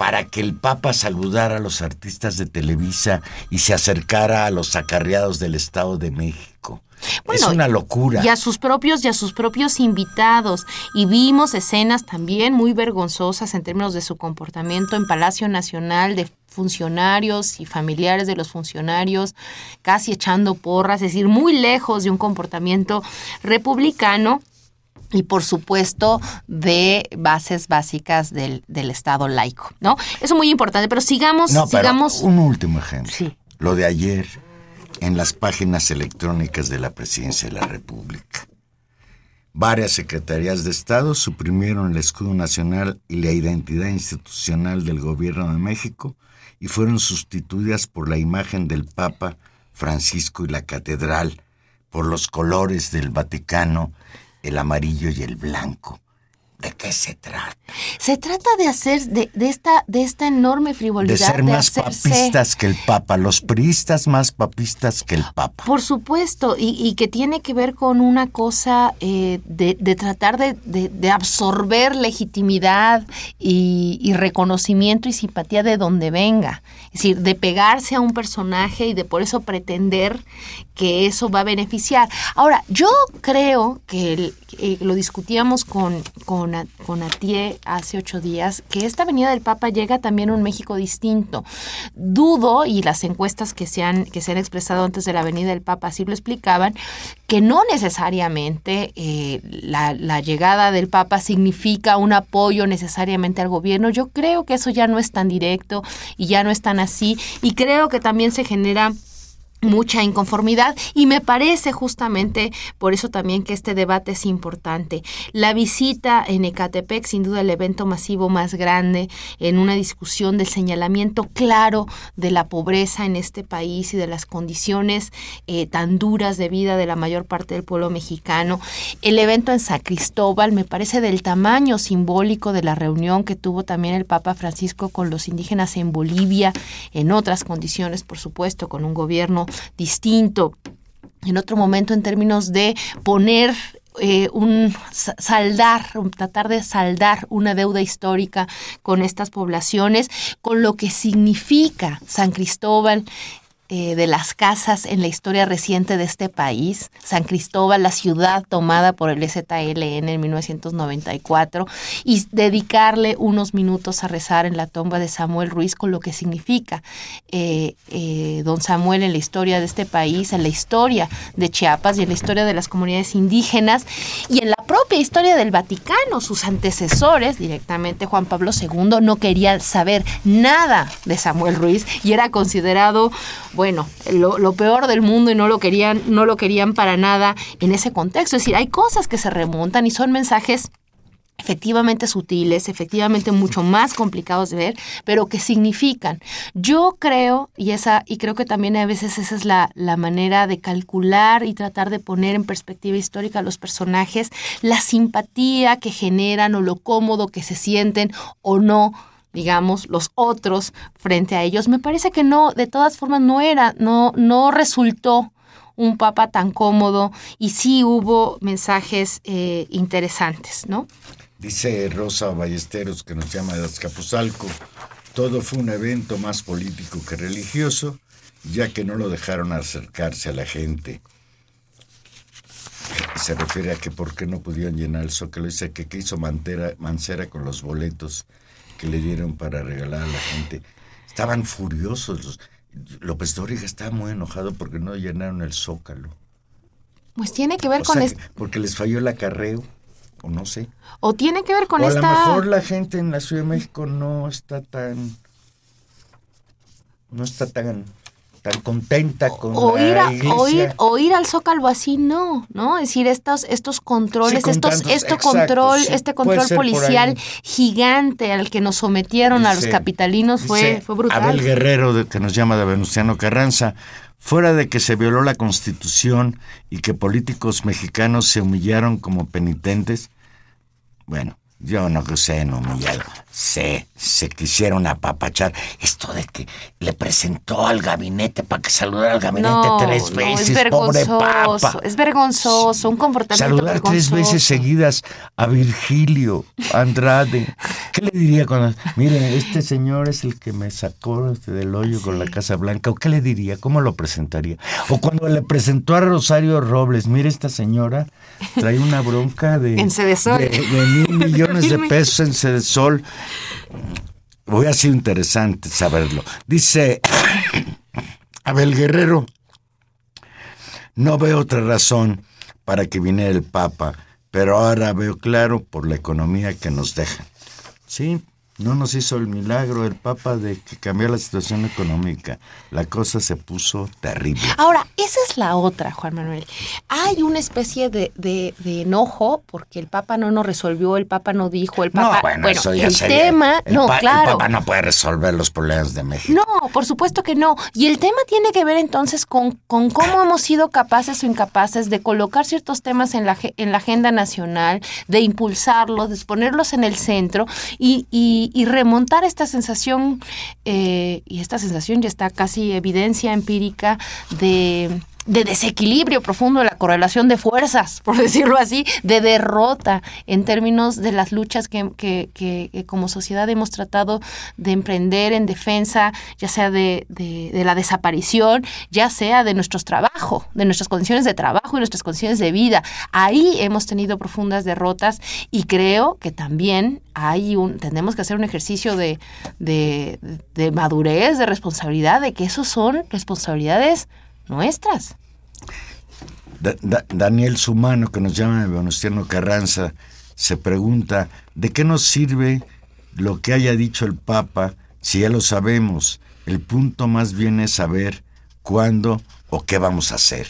para que el Papa saludara a los artistas de Televisa y se acercara a los acarreados del Estado de México. es una locura. Y a sus propios y a sus propios invitados. Y vimos escenas también muy vergonzosas en términos de su comportamiento en Palacio Nacional de funcionarios y familiares de los funcionarios casi echando porras, es decir, muy lejos de un comportamiento republicano y por supuesto de bases básicas del, del Estado laico, ¿no? Eso es muy importante, pero sigamos, No, pero sigamos. un último ejemplo. Sí. Lo de ayer en las páginas electrónicas de la Presidencia de la República. Varias secretarías de Estado suprimieron el escudo nacional y la identidad institucional del Gobierno de México y fueron sustituidas por la imagen del Papa Francisco y la Catedral, por los colores del Vaticano, el amarillo y el blanco. ¿De qué se trata? Se trata de hacer de, de esta de esta enorme De frivolidad ser más hacerse- papistas que el Papa, los priistas más papistas que el Papa. Por supuesto, y, y que tiene que ver con una cosa eh, de, de tratar de, de- de absorber legitimidad y, y reconocimiento y simpatía de donde venga. Es decir, de pegarse a un personaje y de por eso pretender que eso va a beneficiar. Ahora, yo creo que el- eh, lo discutíamos con, con, A- con Atié hace ocho días, que esta venida del Papa llega también a un México distinto. Dudo, y las encuestas que se han, que se han expresado antes de la venida del Papa así lo explicaban, que no necesariamente eh, la, la llegada del Papa significa un apoyo necesariamente al gobierno. Yo creo que eso ya no es tan directo y ya no es tan así. Y creo que también se genera mucha inconformidad y me parece justamente por eso también que este debate es importante. La visita en Ecatepec, sin duda el evento masivo más grande en una discusión del señalamiento claro de la pobreza en este país y de las condiciones eh, tan duras de vida de la mayor parte del pueblo mexicano. El evento en San Cristóbal me parece del tamaño simbólico de la reunión que tuvo también el Papa Francisco con los indígenas en Bolivia, en otras condiciones, por supuesto, con un gobierno distinto. En otro momento, en términos de poner eh, un sa- saldar, tratar de saldar una deuda histórica con estas poblaciones, con lo que significa San Cristóbal eh, de las casas en la historia reciente de este país. San Cristóbal, la ciudad tomada por el ZLN en 1994, y dedicarle unos minutos a rezar en la tumba de Samuel Ruiz con lo que significa eh, eh, don Samuel en la historia de este país, en la historia de Chiapas y en la historia de las comunidades indígenas y en la propia historia del Vaticano. Sus antecesores, directamente Juan Pablo II, no querían saber nada de Samuel Ruiz y era considerado, bueno, lo, lo peor del mundo y no lo querían, no lo querían para nada en ese contexto. Es decir, hay cosas que se remontan y son mensajes efectivamente sutiles, efectivamente mucho más complicados de ver, pero que significan. Yo creo, y esa, y creo que también a veces esa es la, la manera de calcular y tratar de poner en perspectiva histórica a los personajes, la simpatía que generan o lo cómodo que se sienten o no digamos, los otros frente a ellos. Me parece que no, de todas formas, no era, no, no resultó un papa tan cómodo y sí hubo mensajes eh, interesantes, ¿no? Dice Rosa Ballesteros, que nos llama de Azcapotzalco, todo fue un evento más político que religioso, ya que no lo dejaron acercarse a la gente. Se refiere a que por qué no pudieron llenar el zócalo. Dice que qué hizo Mantera, Mancera con los boletos que le dieron para regalar a la gente. Estaban furiosos. los- López Dóriga estaba muy enojado porque no llenaron el zócalo. Pues tiene que ver O con sea, porque les falló el acarreo, o no sé. o tiene que ver con o a esta lo mejor la gente en la Ciudad de México no está tan no está tan tan contenta con o ir, la a- iglesia. o ir- o ir al zócalo así no, ¿no? Es decir, estos, estos controles, Sí, con estos, tantos- exacto, control, sí, este control policial gigante al que nos sometieron a los capitalinos fue, fue brutal. Abel Guerrero, de- que nos llama de Venustiano Carranza, fuera de que se violó la Constitución y que políticos mexicanos se humillaron como penitentes, bueno, yo no que humillado, se, se quisieron apapachar. Esto de que le presentó al gabinete para que saludara al gabinete no, tres no, veces, es pobre papa. es vergonzoso, un comportamiento Saludar tres veces seguidas a Virgilio Andrade. ¿Qué le diría cuando, mire, este señor es el que me sacó del hoyo con la Casa Blanca? ¿O qué le diría? ¿Cómo lo presentaría? O cuando le presentó a Rosario Robles, mire, esta señora trae una bronca de, En de, de mil millones de pesos en Cedesol. Hubiera sido interesante saberlo. Dice Abel Guerrero, no veo otra razón para que viniera el Papa, pero ahora veo claro por la economía que nos dejan. Sí, no nos hizo el milagro el Papa de que cambió la situación económica. La cosa se puso terrible. Ahora, esa es la otra, Juan Manuel. Hay una especie de, de- de enojo porque el Papa no nos resolvió, el Papa no dijo, el Papa... no, bueno, eso ya el sería- tema... el no, claro. El Papa no puede resolver los problemas de México. No, por supuesto que no. Y el tema tiene que ver entonces con, con cómo hemos sido capaces o incapaces de colocar ciertos temas en la, en la agenda nacional, de impulsarlos, de ponerlos en el centro y, y- y remontar esta sensación, eh, y esta sensación ya está casi evidencia empírica de de desequilibrio profundo de la correlación de fuerzas, por decirlo así, de derrota en términos de las luchas que, que- que- como sociedad hemos tratado de emprender en defensa, ya sea de, de- de la desaparición, ya sea de nuestros trabajos, de nuestras condiciones de trabajo y nuestras condiciones de vida. Ahí hemos tenido profundas derrotas y creo que también hay un, tenemos que hacer un ejercicio de, de, de madurez, de responsabilidad, de que esos son responsabilidades nuestras. Da- Da- Daniel Sumano, que nos llama de Venustiano Carranza, se pregunta, ¿de qué nos sirve lo que haya dicho el Papa si ya lo sabemos? El punto más bien es saber cuándo o qué vamos a hacer.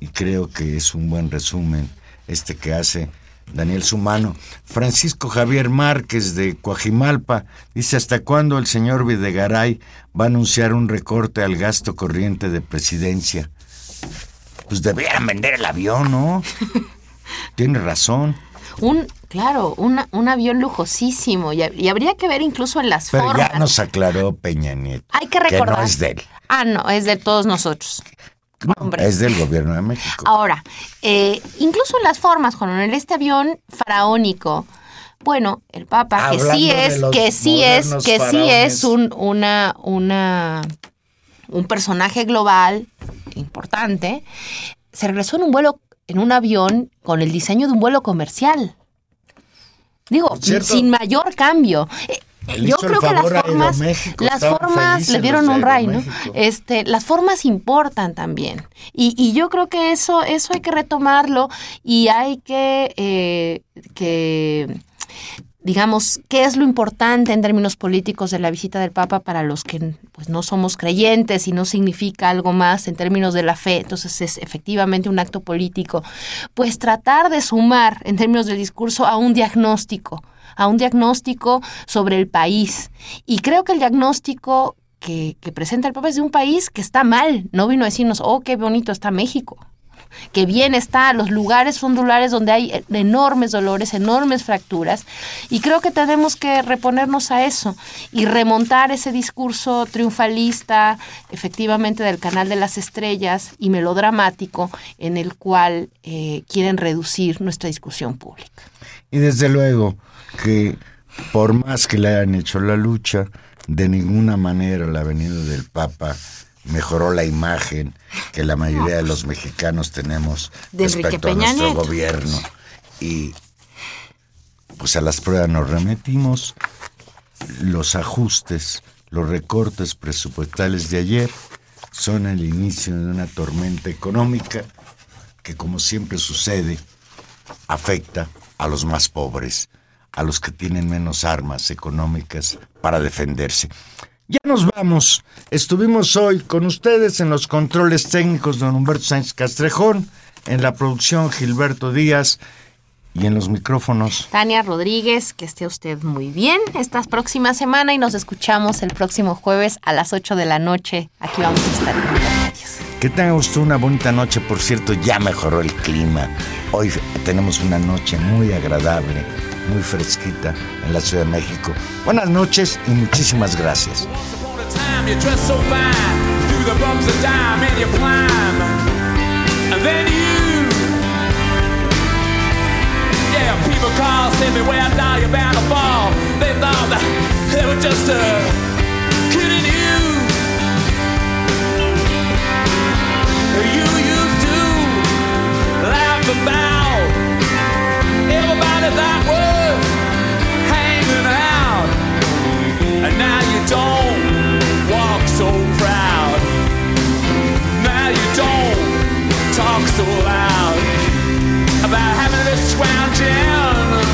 Y creo que es un buen resumen este que hace Daniel Sumano. Francisco Javier Márquez de Coajimalpa dice, ¿hasta cuándo el señor Videgaray va a anunciar un recorte al gasto corriente de presidencia? Pues debieran vender el avión, ¿no? Tiene razón. Un, claro, una- un avión lujosísimo y, y habría que ver incluso en las Pero formas. ya nos aclaró Peña Nieto. Hay que recordar. no es de él. Ah, no, es de todos nosotros. Hombre. es del gobierno de México. Ahora, eh, incluso en las formas, Juan Manuel, este avión faraónico. Bueno, el Papa, que sí es, que sí es, que sí es un, una, una, un personaje global importante, se regresó en un vuelo, en un avión con el diseño de un vuelo comercial. Digo, cierto, sin mayor cambio. Le Yo creo que las formas, las formas le dieron un ray, ¿no? Este, las formas importan también. Y, y yo creo que eso, eso hay que retomarlo y hay que, eh, que, digamos, qué es lo importante en términos políticos de la visita del Papa para los que pues, no somos creyentes y no significa algo más en términos de la fe. Entonces es efectivamente un acto político. Pues tratar de sumar en términos del discurso a un diagnóstico a un diagnóstico sobre el país. Y creo que el diagnóstico que, que presenta el Papa es de un país que está mal. No vino a decirnos, oh, qué bonito está México. Que bien está, los lugares son lugares donde hay enormes dolores, enormes fracturas. Y creo que tenemos que reponernos a eso y remontar ese discurso triunfalista, efectivamente, del canal de las estrellas y melodramático en el cual eh, quieren reducir nuestra discusión pública. Y desde luego que por más que le hayan hecho la lucha, de ninguna manera la venida del Papa mejoró la imagen que la mayoría de los mexicanos tenemos De respecto a nuestro gobierno. Y pues a las pruebas nos remitimos. Los ajustes, los recortes presupuestales de ayer son el inicio de una tormenta económica que, como siempre sucede, afecta a los más pobres, a los que tienen menos armas económicas para defenderse. Ya nos vamos. Estuvimos hoy con ustedes en los controles técnicos don Humberto Sánchez Castrejón, en la producción Gilberto Díaz y en los micrófonos. Tania Rodríguez, que esté usted muy bien esta próxima semana y nos escuchamos el próximo jueves a las 8 de la noche. Aquí vamos a estar radios. Que tenga usted una bonita noche, por cierto, ya mejoró el clima. Hoy tenemos una noche muy agradable, muy fresquita en la Ciudad de México. Buenas noches y muchísimas gracias. Yeah, people call, say me where I die, you're bound to fall. They thought that they were just uh, kidding you. You used to laugh about everybody that was hanging out. And now you don't walk so proud. Now you don't talk so loud about having this scrounging